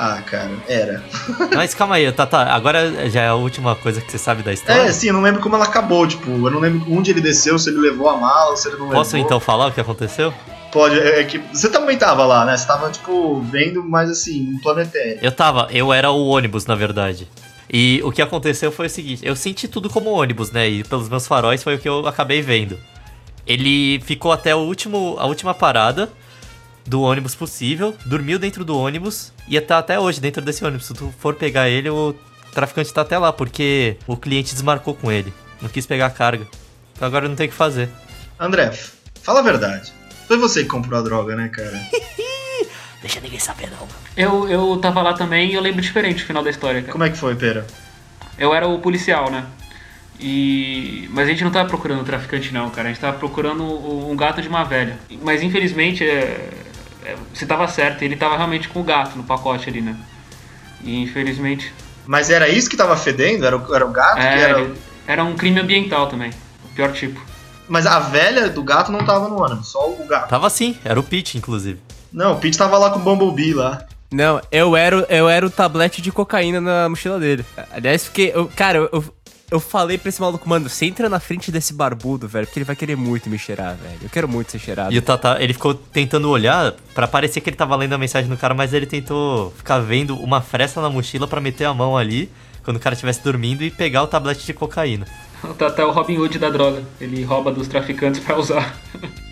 Ah, cara, era. Mas calma aí, Tata. Agora já é a última coisa que você sabe da história. É, sim, eu não lembro como ela acabou, tipo, eu não lembro onde ele desceu, se ele levou a mala, se ele não Posso levou. então falar o que aconteceu? Pode, é, é que. Você também tava lá, né? Você tava, tipo, vendo, mas assim, um planetário. Eu tava, eu era o ônibus, na verdade. E o que aconteceu foi o seguinte: eu senti tudo como ônibus, né? E pelos meus faróis foi o que eu acabei vendo. Ele ficou até o último, a última parada do ônibus possível, dormiu dentro do ônibus e tá até hoje dentro desse ônibus. Se tu for pegar ele, o traficante tá até lá, porque o cliente desmarcou com ele. Não quis pegar a carga. Então agora não tem o que fazer. André, fala a verdade. Foi você que comprou a droga, né, cara? Deixa ninguém saber, não. Eu, eu tava lá também e eu lembro diferente o final da história, cara. Como é que foi, Pera? Eu era o policial, né? E... Mas a gente não tava procurando o traficante não, cara. A gente tava procurando um gato de uma velha. Mas infelizmente, é... é, você tava certo, ele tava realmente com o gato no pacote ali, né? E infelizmente Mas era isso que tava fedendo? Era o, era o gato? que É, era... ele- era um crime ambiental também. O pior tipo. Mas a velha do gato não tava no ônibus, só o gato. Tava assim, era o Pete, inclusive. Não, o Pete tava lá com o Bumblebee lá. Não, eu era, eu era o tablete de cocaína na mochila dele. Aliás, porque, eu, cara, eu, eu falei pra esse maluco, mano, você entra na frente desse barbudo, velho, porque ele vai querer muito me cheirar, velho. Eu quero muito ser cheirado. E o Tata, ele ficou tentando olhar pra parecer que ele tava lendo a mensagem do cara, mas ele tentou ficar vendo uma fresta na mochila pra meter a mão ali quando o cara estivesse dormindo e pegar o tablete de cocaína. O Tata é o Robin Hood da droga. Ele rouba dos traficantes pra usar.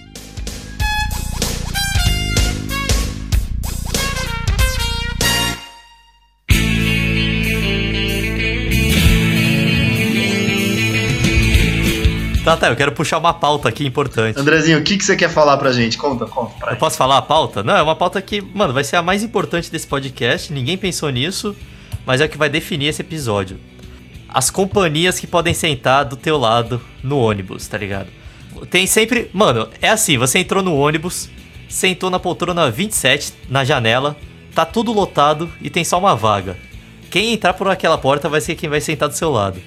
Tata, eu quero puxar uma pauta aqui importante. Andrezinho, o que, que você quer falar pra gente? Conta, conta pra Eu gente. posso falar a pauta? Não, é uma pauta que, mano, vai ser a mais importante desse podcast. Ninguém pensou nisso, mas é o que vai definir esse episódio. As companhias que podem sentar do teu lado no ônibus, tá ligado? Tem sempre. Mano, é assim: você entrou no ônibus, sentou na poltrona 27, na janela, tá tudo lotado e tem só uma vaga. Quem entrar por aquela porta vai ser quem vai sentar do seu lado.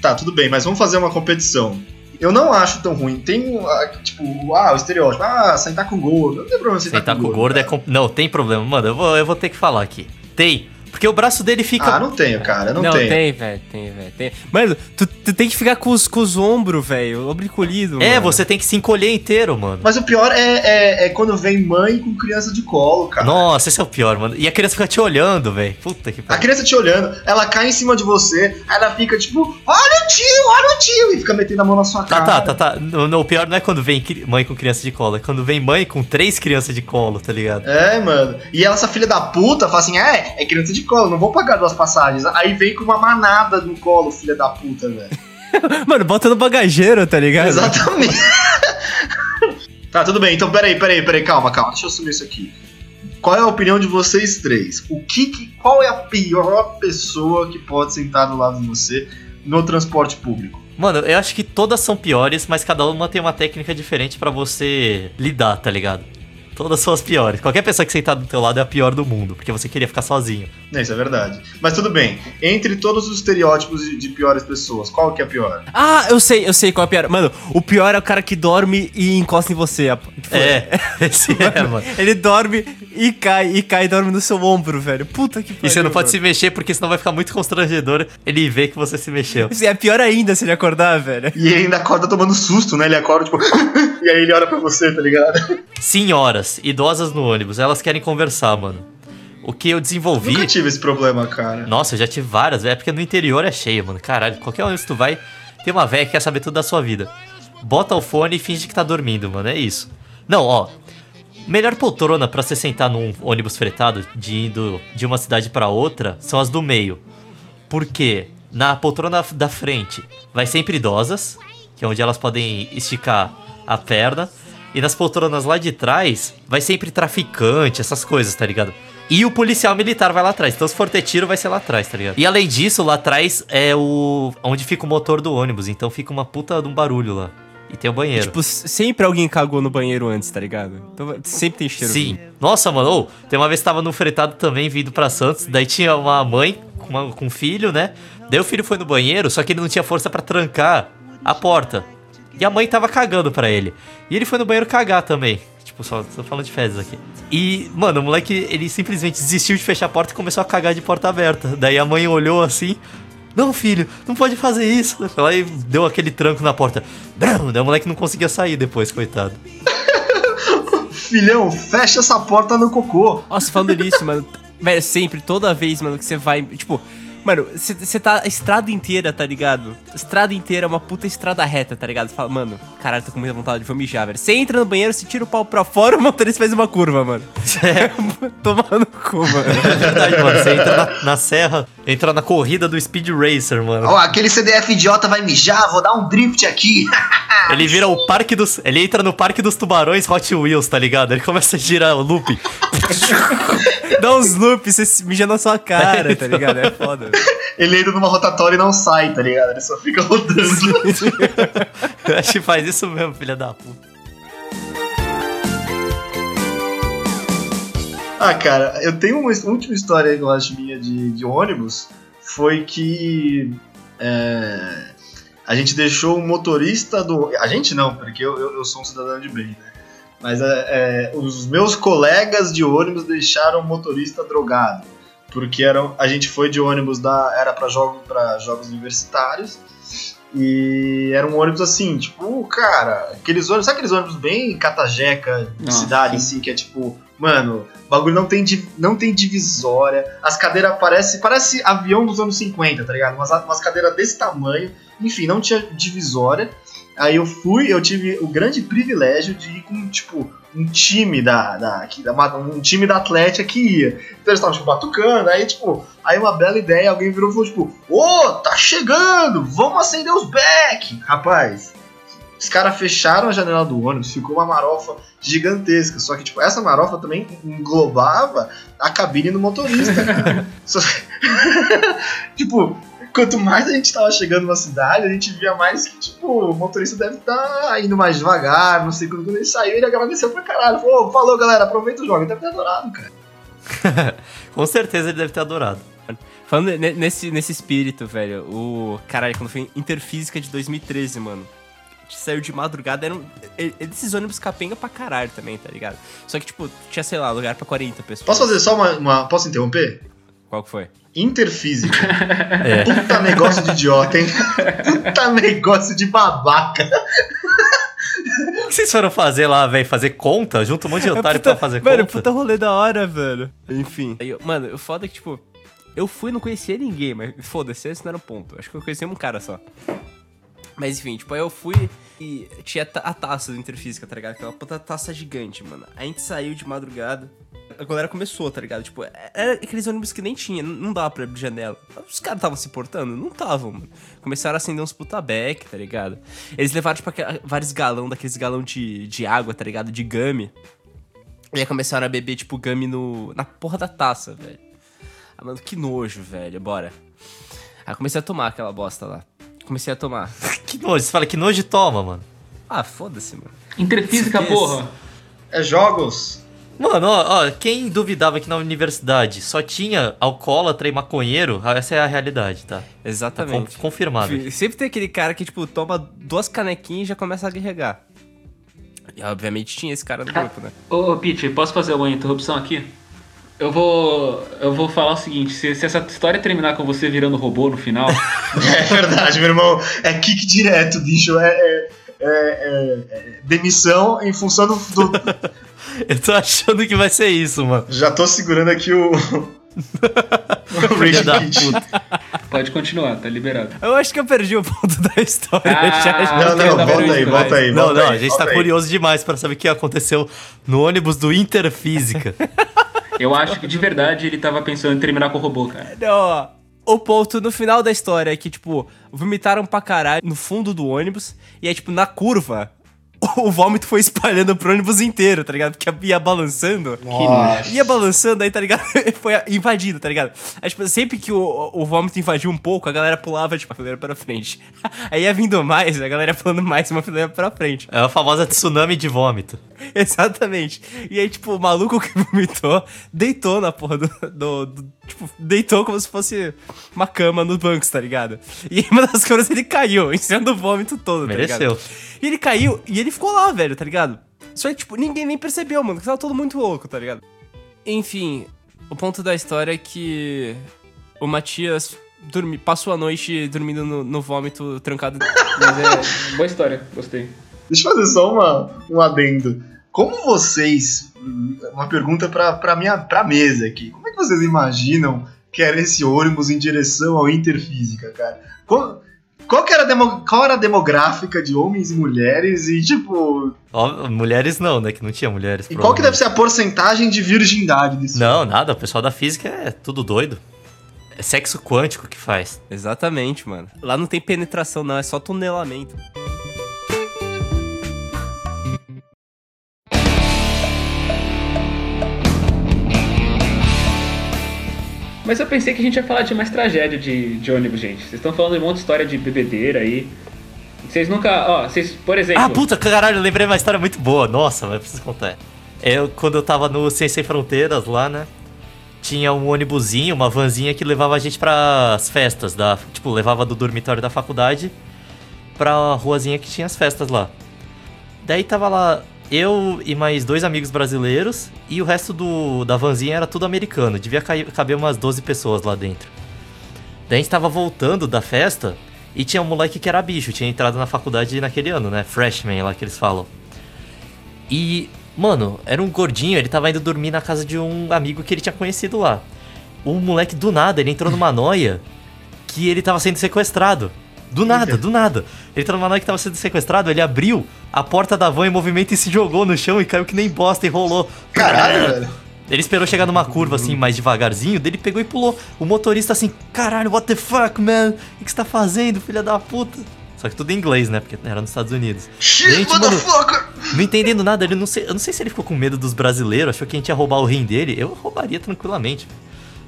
Tá, tudo bem, mas vamos fazer uma competição. Eu não acho tão ruim. Tem, ah, tipo, ah, o estereótipo. Ah, sentar com gordo. Não tem problema sentar, Sentar com o gordo é. cara. Com... Não, tem problema. Mano, eu vou, eu vou ter que falar aqui. Tem. Porque o braço dele fica. Ah, não tenho, cara, não, Não, tenho. tem, velho, tem, velho. Tem. Mano, tu, tu tem que ficar com os, com os ombros, velho, ombro encolhido, É, mano. você tem que se encolher inteiro, mano. Mas o pior é, é, é quando vem mãe com criança de colo, cara. Nossa, esse é o pior, mano. E a criança fica te olhando, velho. Puta que A pariu. criança te olhando, ela cai em cima de você, aí ela fica tipo, olha o tio, olha o tio, e fica metendo a mão na sua Tá, cara. tá, tá, tá. No, no, o pior não é quando vem mãe com criança de colo, é quando vem mãe com três crianças de colo, tá ligado? É, mano. E ela, essa filha da puta, fala assim: é, é criança de colo, não vou pagar duas passagens. Aí vem com uma manada no colo, filha da puta, velho. Mano, bota no bagageiro, tá ligado? Exatamente. tá, tudo bem. Então, peraí, peraí, peraí, calma, calma. Deixa eu assumir isso aqui. Qual é a opinião de vocês três? O que, que- qual é a pior pessoa que pode sentar do lado de você no transporte público? Mano, eu acho que todas são piores, mas cada uma tem uma técnica diferente pra você lidar, tá ligado? Todas são as piores. Qualquer pessoa que sentar do teu lado é a pior do mundo, porque você queria ficar sozinho. Não, isso é verdade. Mas tudo bem. Entre todos os estereótipos de, de piores pessoas, qual que é a pior? Ah, eu sei, eu sei qual é o pior. Mano, o pior é o cara que dorme e encosta em você. É, esse é, mano. Ele dorme e cai, e cai e dorme no seu ombro, velho. Puta que pariu. E você não pode se mano. mexer, porque senão vai ficar muito constrangedor ele ver que você se mexeu. É pior ainda se ele acordar, velho. E ele ainda acorda tomando susto, né? Ele acorda, tipo, e aí ele olha pra você, tá ligado? Senhoras, idosas no ônibus, elas querem conversar, mano. O que eu desenvolvi. Nunca tive esse problema, cara. Nossa, eu já tive várias, velho. É porque no interior é cheio, mano. Caralho, qualquer ônibus que tu vai, tem uma velha que quer saber tudo da sua vida. Bota o fone e finge que tá dormindo, mano. É isso. Não, ó. Melhor poltrona pra você sentar num ônibus fretado de indo de uma cidade pra outra são as do meio. Porque na poltrona da frente vai sempre idosas, que é onde elas podem esticar a perna. E nas poltronas lá de trás vai sempre traficante, essas coisas, tá ligado? E o policial militar vai lá atrás. Então se for ter tiro, vai ser lá atrás, tá ligado? E além disso, lá atrás é o. onde fica o motor do ônibus. Então fica uma puta de um barulho lá. E tem o banheiro. Tipo, sempre alguém cagou no banheiro antes, tá ligado? Então sempre tem cheiro. Sim. Nossa, mano, ô, tem uma vez que tava no fretado também, vindo pra Santos, daí tinha uma mãe com, uma- com um filho, né? Daí o filho foi no banheiro, só que ele não tinha força pra trancar a porta. E a mãe tava cagando pra ele. E ele foi no banheiro cagar também. Tipo, só tô falando de fezes aqui. E, mano, o moleque, ele simplesmente desistiu de fechar a porta e começou a cagar de porta aberta. Daí a mãe olhou assim. Não, filho, não pode fazer isso. Ela aí deu aquele tranco na porta. Brum! Daí o moleque não conseguia sair depois, coitado. Filhão, fecha essa porta no cocô. Nossa, falando nisso, mano. Velho, sempre, toda vez, mano, que você vai. Tipo, mano, você tá a estrada inteira, tá ligado? Estrada inteira é uma puta estrada reta, tá ligado? Você fala, mano, caralho, tô com muita vontade de mijar, velho. Você entra no banheiro, você tira o pau pra fora, o motorista faz uma curva, mano. Tomar no cu, mano. É verdade, mano. Você entra na, na serra, entra na corrida do Speed Racer, mano. Ó, aquele CDF idiota vai mijar, vou dar um drift aqui. Ele vira o parque dos. Ele entra no parque dos tubarões Hot Wheels, tá ligado? Ele começa a girar o loop. Dá uns loops, você mija na sua cara, tá ligado? É foda. Ele entra numa rotatória e não sai, tá ligado? Ele só fica rodando. Eu acho que faz isso mesmo, filha da puta. ah, cara, eu tenho uma última história aí eu acho minha de, de ônibus. foi que é, a gente deixou o motorista do. A gente não, porque eu, eu, eu sou um cidadão de bem, né? Mas é, é, os meus colegas de ônibus deixaram o motorista drogado. Porque eram, a gente foi de ônibus da. Era para jogo, pra jogos universitários. E era um ônibus assim, tipo, cara, aqueles ônibus, sabe aqueles ônibus bem catajeca de Nossa, cidade, sim. assim, que é tipo, mano, o bagulho não tem, não tem divisória, as cadeiras parecem parece avião dos anos 50, tá ligado? Umas, umas cadeiras desse tamanho, enfim, não tinha divisória. Aí eu fui, eu tive o grande privilégio de ir com, tipo, um time da, da, que- da- um time da Atlética que ia. Então eles estavam, tipo, batucando, aí, tipo, aí uma bela ideia, alguém virou e falou, tipo, ô, tá chegando, vamos acender os back! Rapaz, os caras fecharam a janela do ônibus, ficou uma marofa gigantesca. Só que, tipo, essa marofa também englobava a cabine do motorista. Só- tipo, quanto mais a gente tava chegando na cidade, a gente via mais que, tipo, o motorista deve estar indo mais devagar, não sei quando, ele saiu, ele agradeceu pra caralho. Falou, "Ô, falou galera, aproveita o jogo. Ele deve ter adorado, cara. Com certeza ele deve ter adorado. Falando ne- nesse, nesse espírito, velho, o. Caralho, quando foi Interfísica de 2013, mano. A gente saiu de madrugada, era é desses ônibus capenga pra caralho também, tá ligado? Só que, tipo, tinha, sei lá, lugar pra 40 pessoas. Posso fazer só uma. uma- posso interromper? Qual que foi? Interfísica. É. Puta negócio de idiota, hein? Puta negócio de babaca. O que vocês foram fazer lá, velho? Fazer conta? Junto um monte de otário pra fazer Mano, conta? puta rolê da hora, velho. Enfim. Eu- mano, o foda é que, tipo, eu fui e não conhecia ninguém, mas foda-se, esse não era o ponto. Acho que eu conhecia um cara só. Mas enfim, tipo, aí eu fui e tinha a taça do Interfísica, tá ligado? Aquela puta taça gigante, mano. A gente saiu de madrugada, a galera começou, tá ligado? Tipo, era aqueles ônibus que nem tinha, não- dava pra abrir janela. Os caras estavam se portando? Não estavam, mano. Começaram a acender uns puta beck, tá ligado? Eles levaram, tipo, vários galão, daqueles galão de, de água, tá ligado? De gummy. E aí começaram a beber, tipo, gummy no, na porra da taça, velho. Ah, mano, que nojo, velho. Bora. Aí eu comecei a tomar aquela bosta lá. Comecei a tomar. Que nojo, você fala que nojo toma, mano. Ah, foda-se, mano. Interfísica, porra. É jogos. Mano, ó, ó, quem duvidava que na universidade só tinha alcoólatra e maconheiro, essa é a realidade, tá? Tá Exatamente. confirmado. Fi- Sempre tem aquele cara que, tipo, toma duas canequinhas e já começa a guerregar. E obviamente tinha esse cara no grupo, né? Ô, ô, Pete, posso fazer uma interrupção aqui? Eu vou. Eu vou falar o seguinte, se, se essa história terminar com você virando robô no final, É verdade, meu irmão. É kick direto, bicho. É, é- é- é- é demissão em função do, do- Eu tô achando que vai ser isso, mano. Já tô segurando aqui o. o Rage Kit. puta. pode continuar, tá liberado. Eu acho que eu perdi o ponto da história. Ah, já, já. Não, não, volta aí, volta aí. Não, volta não, aí, a gente tá aí. curioso demais pra saber o que aconteceu no ônibus do Interfísica. Eu acho que de verdade ele tava pensando em terminar com o robô, cara. Não, ó. O ponto no final da história é que, tipo, vomitaram pra caralho no fundo do ônibus. E aí, tipo, na curva, o vômito foi espalhando pro ônibus inteiro, tá ligado? Porque ia balançando. Nossa. Ia balançando aí, tá ligado? Foi invadido, tá ligado? Aí, tipo, sempre que o, o vômito invadiu um pouco, a galera pulava, tipo, a fileira pra frente. Aí ia vindo mais, a galera ia pulando mais uma fileira pra frente. É a famosa tsunami de vômito. Exatamente. E aí, tipo, o maluco que vomitou deitou na porra do, do- do- Tipo, deitou como se fosse uma cama no banco, tá ligado? E em uma das câmeras ele caiu, em cima do vômito todo, tá Mereceu. ligado? E ele caiu e ele ficou lá, velho, tá ligado? Só que, tipo, ninguém nem percebeu, mano, que tava todo muito louco, tá ligado? Enfim, o ponto da história é que o Matias dormi, passou a noite dormindo no, no vômito trancado. Mas é. Boa história, gostei. Deixa eu fazer só uma, um adendo. Como vocês. Uma pergunta pra, pra, minha, pra mesa aqui. Como é que vocês imaginam que era esse ônibus em direção ao Interfísica, cara? Qual, qual, que era a demo- qual era a demográfica de homens e mulheres e, tipo. Ó, mulheres não, né? Que não tinha mulheres. E qual que deve ser a porcentagem de virgindade desse Não, nada. O pessoal da física é tudo doido. É sexo quântico que faz. Exatamente, mano. Lá não tem penetração, não, é só tunelamento. Mas eu pensei que a gente ia falar de mais tragédia de, de ônibus, gente. Vocês estão falando de um monte de história de bebedeira aí. Vocês nunca. Ó, vocês, por exemplo. Ah, puta, caralho, eu lembrei uma história muito boa. Nossa, mas eu preciso contar. Eu, quando eu tava no Sem Sem Fronteiras lá, né? tinha um ônibusinho, uma vanzinha que levava a gente pras festas da, tipo, levava do dormitório da faculdade pra ruazinha que tinha as festas lá. Daí tava lá eu e mais dois amigos brasileiros e o resto do, da vanzinha era tudo americano. Devia cair- caber umas 12 pessoas lá dentro. Daí a gente tava voltando da festa e tinha um moleque que era bicho, tinha entrado na faculdade naquele ano, né? Freshman lá que eles falam. E, mano, era um gordinho, ele tava indo dormir na casa de um amigo que ele tinha conhecido lá. O moleque do nada, ele entrou numa noia que ele tava sendo sequestrado. Do nada, do nada. Ele entrou numa noia que tava sendo sequestrado, ele abriu a porta da van em movimento e se jogou no chão e caiu que nem bosta e rolou. Caralho, velho. Ele esperou chegar numa curva assim, mais devagarzinho, dele pegou e pulou. O motorista assim, caralho, what the fuck, man? O que você tá fazendo, filha da puta? Só que tudo em inglês, né? Porque era nos Estados Unidos. Shit, Gente, mano! Não entendendo nada, ele não sei, eu não sei se ele ficou com medo dos brasileiros, achou que a gente ia roubar o rim dele. Eu roubaria tranquilamente.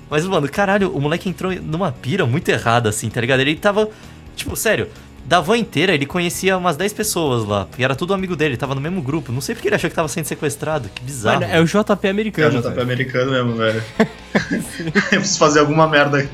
Mas, mano, caralho, o moleque entrou numa pira muito errada, assim, tá ligado? Ele tava, tipo, sério, da van inteira ele conhecia umas 10 pessoas lá, porque era tudo amigo dele, tava no mesmo grupo. Não sei porque ele achou que tava sendo sequestrado, que bizarro. Mano, é o JP É o americano. JP velho. americano mesmo, velho. Eu preciso fazer alguma merda.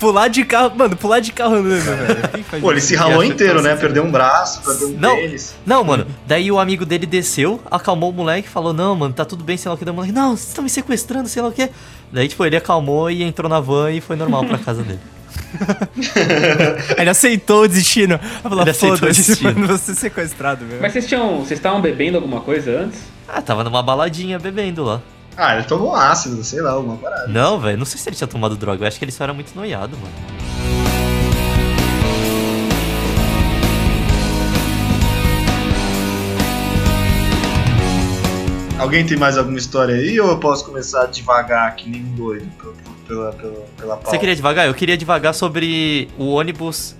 Pular de carro, mano, pular de carro andando, velho. Quem faz Pô, ele se ralou inteiro, tá né? se- Perdeu um braço, perdeu um Não, tênis. não, mano. Daí o amigo dele desceu, acalmou o moleque, falou: Não, mano, tá tudo bem, sei lá o que. Daí o moleque: Não, vocês estão me sequestrando, sei lá o que. Daí, tipo, ele acalmou e entrou na van e foi normal pra casa dele. Ele aceitou o destino. Falou, Ele aceitou o "Foda-se, destino." mano, você é sequestrado mesmo. Mas vocês tinham. Vocês estavam bebendo alguma coisa antes? Ah, tava numa baladinha bebendo lá. Ah, ele tomou ácido, sei lá, alguma parada. Não, velho, não sei se ele tinha tomado droga. Eu acho que ele só era muito noiado, mano. Alguém tem mais alguma história aí ou eu posso começar devagar que nem um doido pela, pela, pela, pauta? Você queria devagar? Eu queria devagar sobre o ônibus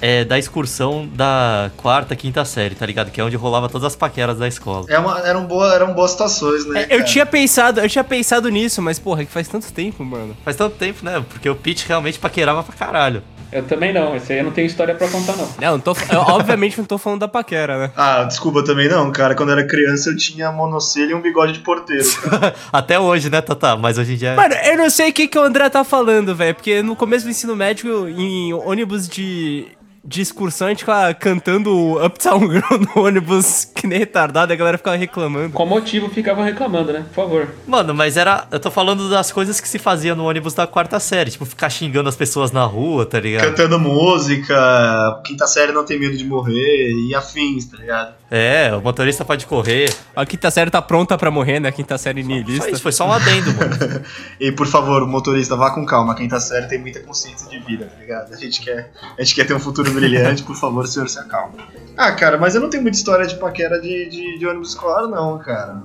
é, da excursão da quarta, quinta série, tá ligado? Que é onde rolava todas as paqueras da escola. É uma- eram, boa, eram boas situações, né? É, eu tinha pensado, eu tinha pensado nisso, mas porra, é que faz tanto tempo, mano. Faz tanto tempo, né? Porque o Pete realmente paquerava pra caralho. Eu também não, esse aí eu não tenho história pra contar, não. Não, não tô, eu, obviamente não tô falando da paquera, né? Ah, desculpa também não, cara. Quando eu era criança eu tinha monocelha e um bigode de porteiro. Até hoje, né, Tata? Mas hoje em dia. Mano, eu não sei o que, que o André tá falando, velho. Porque no começo do ensino médio, em ônibus de, de excursão, a gente ficava cantando Uptown Girl no ônibus que nem retardado, a galera ficava reclamando. Qual motivo ficavam reclamando, né? Por favor. Mano, mas era. Eu tô falando das coisas que se fazia no ônibus da quarta série. Tipo, ficar xingando as pessoas na rua, tá ligado? Cantando música, quinta série não tem medo de morrer e afins, tá ligado? É, o motorista pode correr. A quinta série tá pronta pra morrer, né? A quinta série Só isso, foi só um adendo, mano. E por favor, motorista, vá com calma. A quinta série tem muita consciência de vida, tá ligado? A gente quer, a gente quer ter um futuro brilhante, por favor, senhor, se acalma. Ah, cara, mas eu não tenho muita história de paquera de, de, de ônibus escolar, não, cara.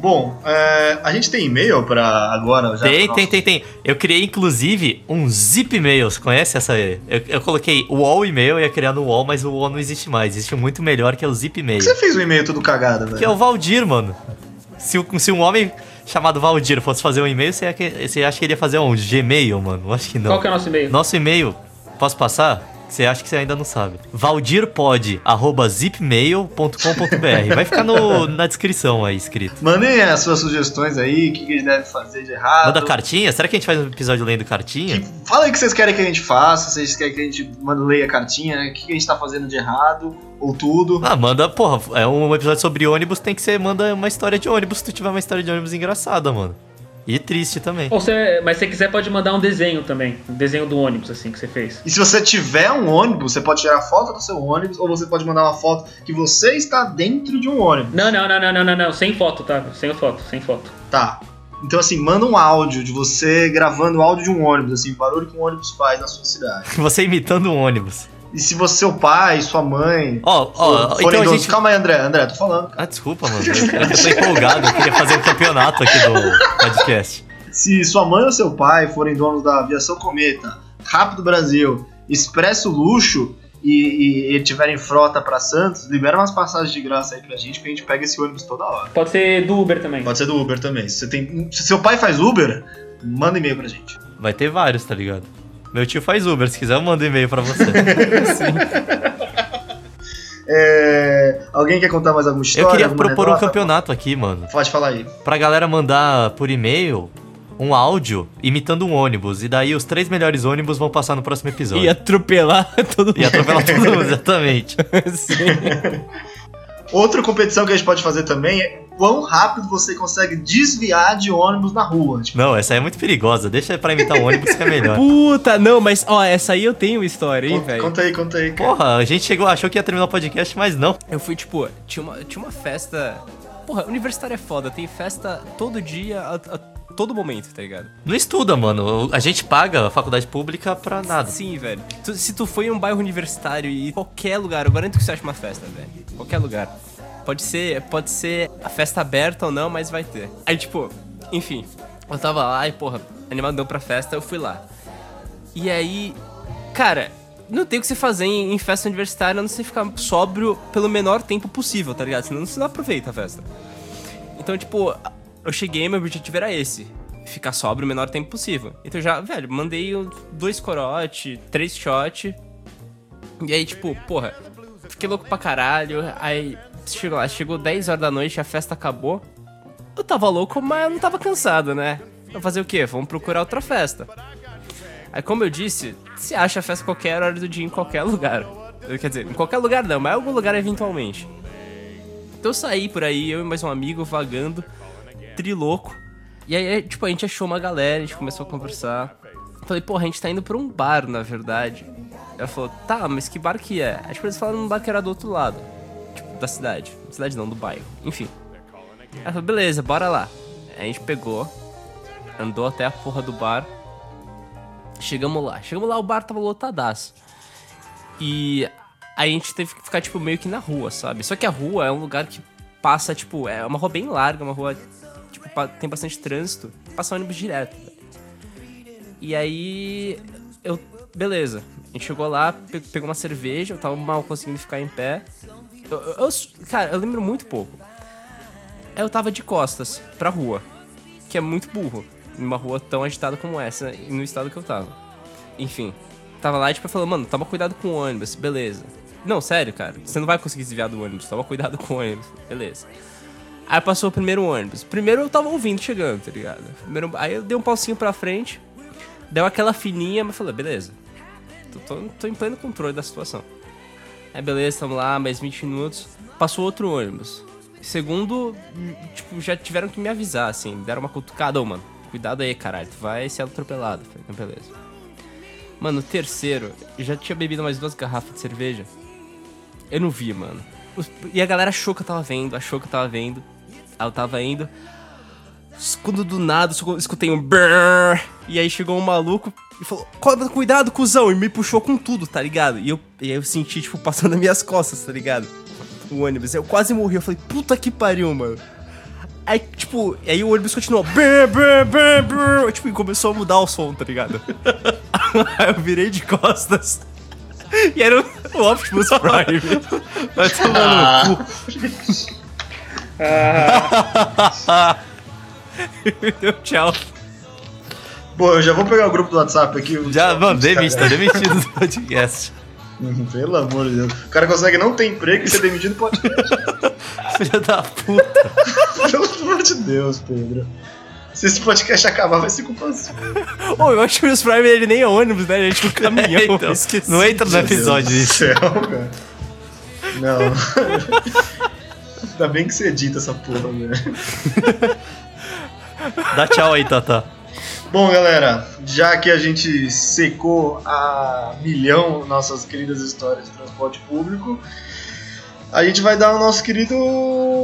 Bom, é, a gente tem e-mail pra agora? Já Tem, tem, tem, tem. Eu criei, inclusive, um zip e-mail. Você conhece essa? Eu, eu coloquei o wall e-mail, eu ia criar no wall, mas o wall não existe mais. Existe um muito melhor que é o zip e-mail. Por que você fez um e-mail todo cagado, velho? Que é o Valdir, mano. Se, se um homem chamado Valdir fosse fazer um e-mail, você, ia você acha que ele ia fazer um Gmail, mano? Eu acho que não. Qual que é o nosso e-mail? Nosso e-mail, posso passar? Você acha que você ainda não sabe. valdirpod.zipmail.com.br Vai ficar no, na descrição aí escrito. Mandem as suas sugestões aí, o que, que a gente deve fazer de errado. Manda cartinha? Será que a gente faz um episódio lendo cartinha? Que- Fala aí o que vocês querem que a gente faça, se vocês querem que a gente manda leia a cartinha, o que, que a gente tá fazendo de errado, ou tudo. Ah, manda, porra, é um episódio sobre ônibus, tem que ser, manda uma história de ônibus se tu tiver uma história de ônibus engraçada, mano. E triste também. Ou você, mas se você quiser, pode mandar um desenho também. Um desenho do ônibus, assim, que você fez. E se você tiver um ônibus, você pode tirar foto do seu ônibus, ou você pode mandar uma foto que você está dentro de um ônibus. Não, não, não, não, não, não, não. Sem foto, tá? Sem foto, sem foto. Tá. Então, assim, manda um áudio de você gravando o áudio de um ônibus, assim, o barulho que um ônibus faz na sua cidade. Você imitando um ônibus. E se você, seu pai, sua mãe. Ó, ó, forem então a gente... Calma aí, André, André, tô falando. Ah, desculpa, mano. Eu, eu tô empolgado, eu queria fazer um campeonato aqui do podcast. Se sua mãe ou seu pai forem donos da Aviação Cometa, Rápido Brasil, Expresso Luxo e, e, e tiverem frota pra Santos, libera umas passagens de graça aí pra gente, que a gente pega esse ônibus toda hora. Pode ser do Uber também. Pode ser do Uber também. Se, você tem, se seu pai faz Uber, manda e-mail pra gente. Vai ter vários, tá ligado? Meu tio faz Uber, se quiser eu mando e-mail pra você. É, É, alguém quer contar mais alguma história? Eu queria propor um campeonato aqui, mano. Pode falar aí. Pra galera mandar por e-mail um áudio imitando um ônibus. E daí os três melhores ônibus vão passar no próximo episódio. E atropelar todo mundo. E atropelar todo mundo, exatamente. Sim. Outra competição que a gente pode fazer também é quão rápido você consegue desviar de ônibus na rua. Tipo, Não, essa aí é muito perigosa. Deixa pra imitar um ônibus que é melhor. Puta, não, mas ó, essa aí eu tenho história, hein, velho. conta aí, conta aí. cara. Porra, a gente chegou, achou que ia terminar o podcast, mas não. Eu fui, tipo, tinha uma, tinha uma festa. Porra, universitário é foda, tem festa todo dia, a, a todo momento, tá ligado? Não estuda, mano. A gente paga a faculdade pública pra nada. Sim, velho. Tu- se tu foi em um bairro universitário e qualquer lugar, eu garanto que você acha uma festa, velho. Qualquer lugar. Pode ser, pode ser a festa aberta ou não, mas vai ter. Aí, tipo, enfim, eu tava lá e, porra, animadão pra festa, eu fui lá. E aí, cara, não tem o que você fazer em, festa universitária a não ficar sóbrio pelo menor tempo possível, tá ligado? Senão você não aproveita a festa. Então, tipo, eu cheguei, meu objetivo era esse. Ficar sóbrio o menor tempo possível. Então já, velho, mandei dois corote, três shot. E aí, tipo, porra, fiquei louco pra caralho. Aí chegou lá, chegou 10 horas da noite, a festa acabou. Eu tava louco, mas eu não tava cansado, né? Vou fazer o quê? Vamos procurar outra festa. Aí, como eu disse, se acha festa qualquer hora do dia em qualquer lugar. Quer dizer, em qualquer lugar não, mas em algum lugar eventualmente. Então eu saí por aí, eu e mais um amigo vagando, trilouco. E aí, tipo, a gente achou uma galera, a gente começou a conversar. Falei, porra, a gente tá indo pra um bar, na verdade. Ela falou, tá, mas que bar que é? Aí, tipo, eles falaram num bar que era do outro lado. Da cidade. Cidade não, do bairro. Enfim. Ela falou, beleza, bora lá. A gente pegou, andou até a porra do bar. Chegamos lá. Chegamos lá, o bar tava lotadaço. E a gente teve que ficar, tipo, meio que na rua, sabe? Só que a rua é um lugar que passa, tipo, é uma rua bem larga, uma rua, tipo, tem bastante trânsito. Passa ônibus direto. E aí, eu, beleza. A gente chegou lá, pe- pegou uma cerveja, eu tava mal conseguindo ficar em pé. Eu, eu- cara, eu lembro muito pouco. Eu tava de costas pra rua, que é muito burro, numa rua tão agitada como essa, no estado que eu tava. Enfim, tava lá e tipo, falou, mano, toma cuidado com o ônibus, beleza. Não, sério, cara, você não vai conseguir desviar do ônibus, toma cuidado com o ônibus, beleza. Aí passou o primeiro ônibus. Primeiro eu tava ouvindo chegando, tá ligado? Primeiro, aí eu dei um pauzinho pra frente, deu aquela fininha, mas falei, beleza. Tô, tô, tô em pleno controle da situação. Aí beleza, tamo lá, mais 20 minutos. Passou outro ônibus. Segundo, tipo, já tiveram que me avisar, assim, deram uma cutucada, ô, mano. Cuidado aí, caralho, tu vai ser atropelado. Falei, então beleza. Mano, terceiro, já tinha bebido mais duas garrafas de cerveja. Eu não vi, mano. E a galera achou que eu tava vendo, achou que eu tava vendo. Aí eu tava indo. Quando do nada eu escutei um brrr, e aí chegou um maluco e falou: "Co- Cuidado, cuzão! E me puxou com tudo, tá ligado? E eu, e aí eu senti, tipo, passando nas minhas costas, tá ligado? O ônibus. Eu quase morri. Eu falei: Puta que pariu, mano. Aí, tipo, e aí o ônibus continuou. Brrr, brrr, brrr, brrr, tipo, e começou a mudar o som, tá ligado? aí eu virei de costas. E era o o Optimus Prime. Vai tomar no cu. Deu tchau. Pô, eu já vou pegar o grupo do WhatsApp aqui. Já, mano, tá caras- demitido do podcast. Hum, Pelo amor de Deus. O cara consegue não ter emprego e ser demitido no podcast. Filha da puta. Pelo amor de Deus, Pedro. Se esse podcast acabar, vai ser culpa sua. Ô, o Optimus Prime ele nem é ônibus, né? Ele é tipo um caminhão. É, então, Esqueci. não entra no episódio Meu do isso. céu, cara. Não. Ainda bem que você edita essa porra, velho. Dá tchau aí, Tata. Bom, galera, já que a gente secou a milhão nossas queridas histórias de transporte público, a gente vai dar o nosso querido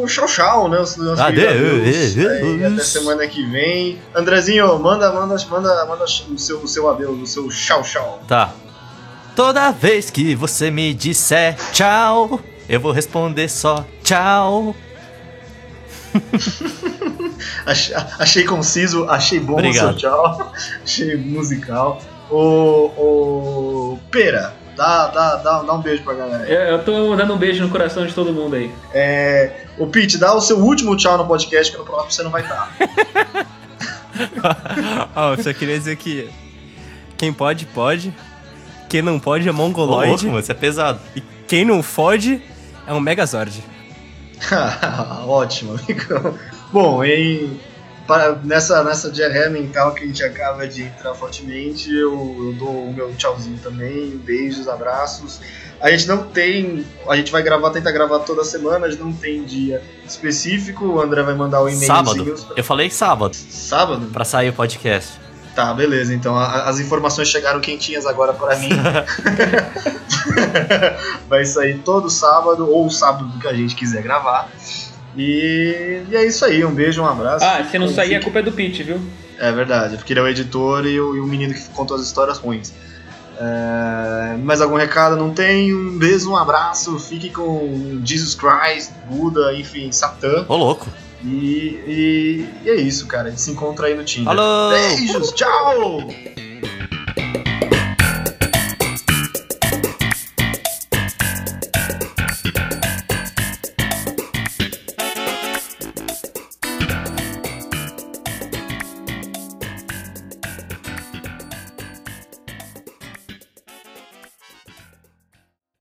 tchau tchau, né? Nosso querido Adeus. Aí, até semana que vem. Andrezinho, manda, manda, manda, manda o seu, o seu adeus, o seu tchau tchau. Tá. Toda vez que você me disser tchau, eu vou responder só tchau. Achei, achei conciso, achei bom Obrigado. o seu tchau, achei musical. Ô, ô, Pera, dá, dá, dá, dá um beijo pra galera. aí. Eu, eu tô dando um beijo no coração de todo mundo aí. É, ô, Pete, dá o seu último tchau no podcast, que no próximo você não vai estar. Ó, eu só queria dizer que quem pode, pode. Quem não pode é Ô, louco, mongoloide. mano, isso é pesado. E quem não fode É um Megazord. Ótimo, amigo. Bom, em, para, nessa, nessa diarreia mental que a gente acaba de entrar fortemente, eu, eu dou o meu tchauzinho também, beijos, abraços. A gente não tem. A gente vai gravar, tentar gravar toda semana, a gente não tem dia específico. O André vai mandar o e-mail. Sábado. Eu falei sábado, Sábado? pra sair o podcast. Tá, beleza. Então a- as informações chegaram quentinhas agora para mim. Vai sair todo sábado ou sábado que a gente quiser gravar. E, e é isso aí. Um beijo, um abraço. Ah, se não sair, a culpa é do Pete, viu? É verdade, porque ele é o editor e o, e o menino que contou as histórias ruins. É, mais algum recado? Não tem? Um beijo, um abraço. Fique com Jesus Christ, Buda, enfim, Satã. Ô, louco. E, e- e é isso, cara. A gente se encontra aí no Tinder. Falou! Beijos, tchau!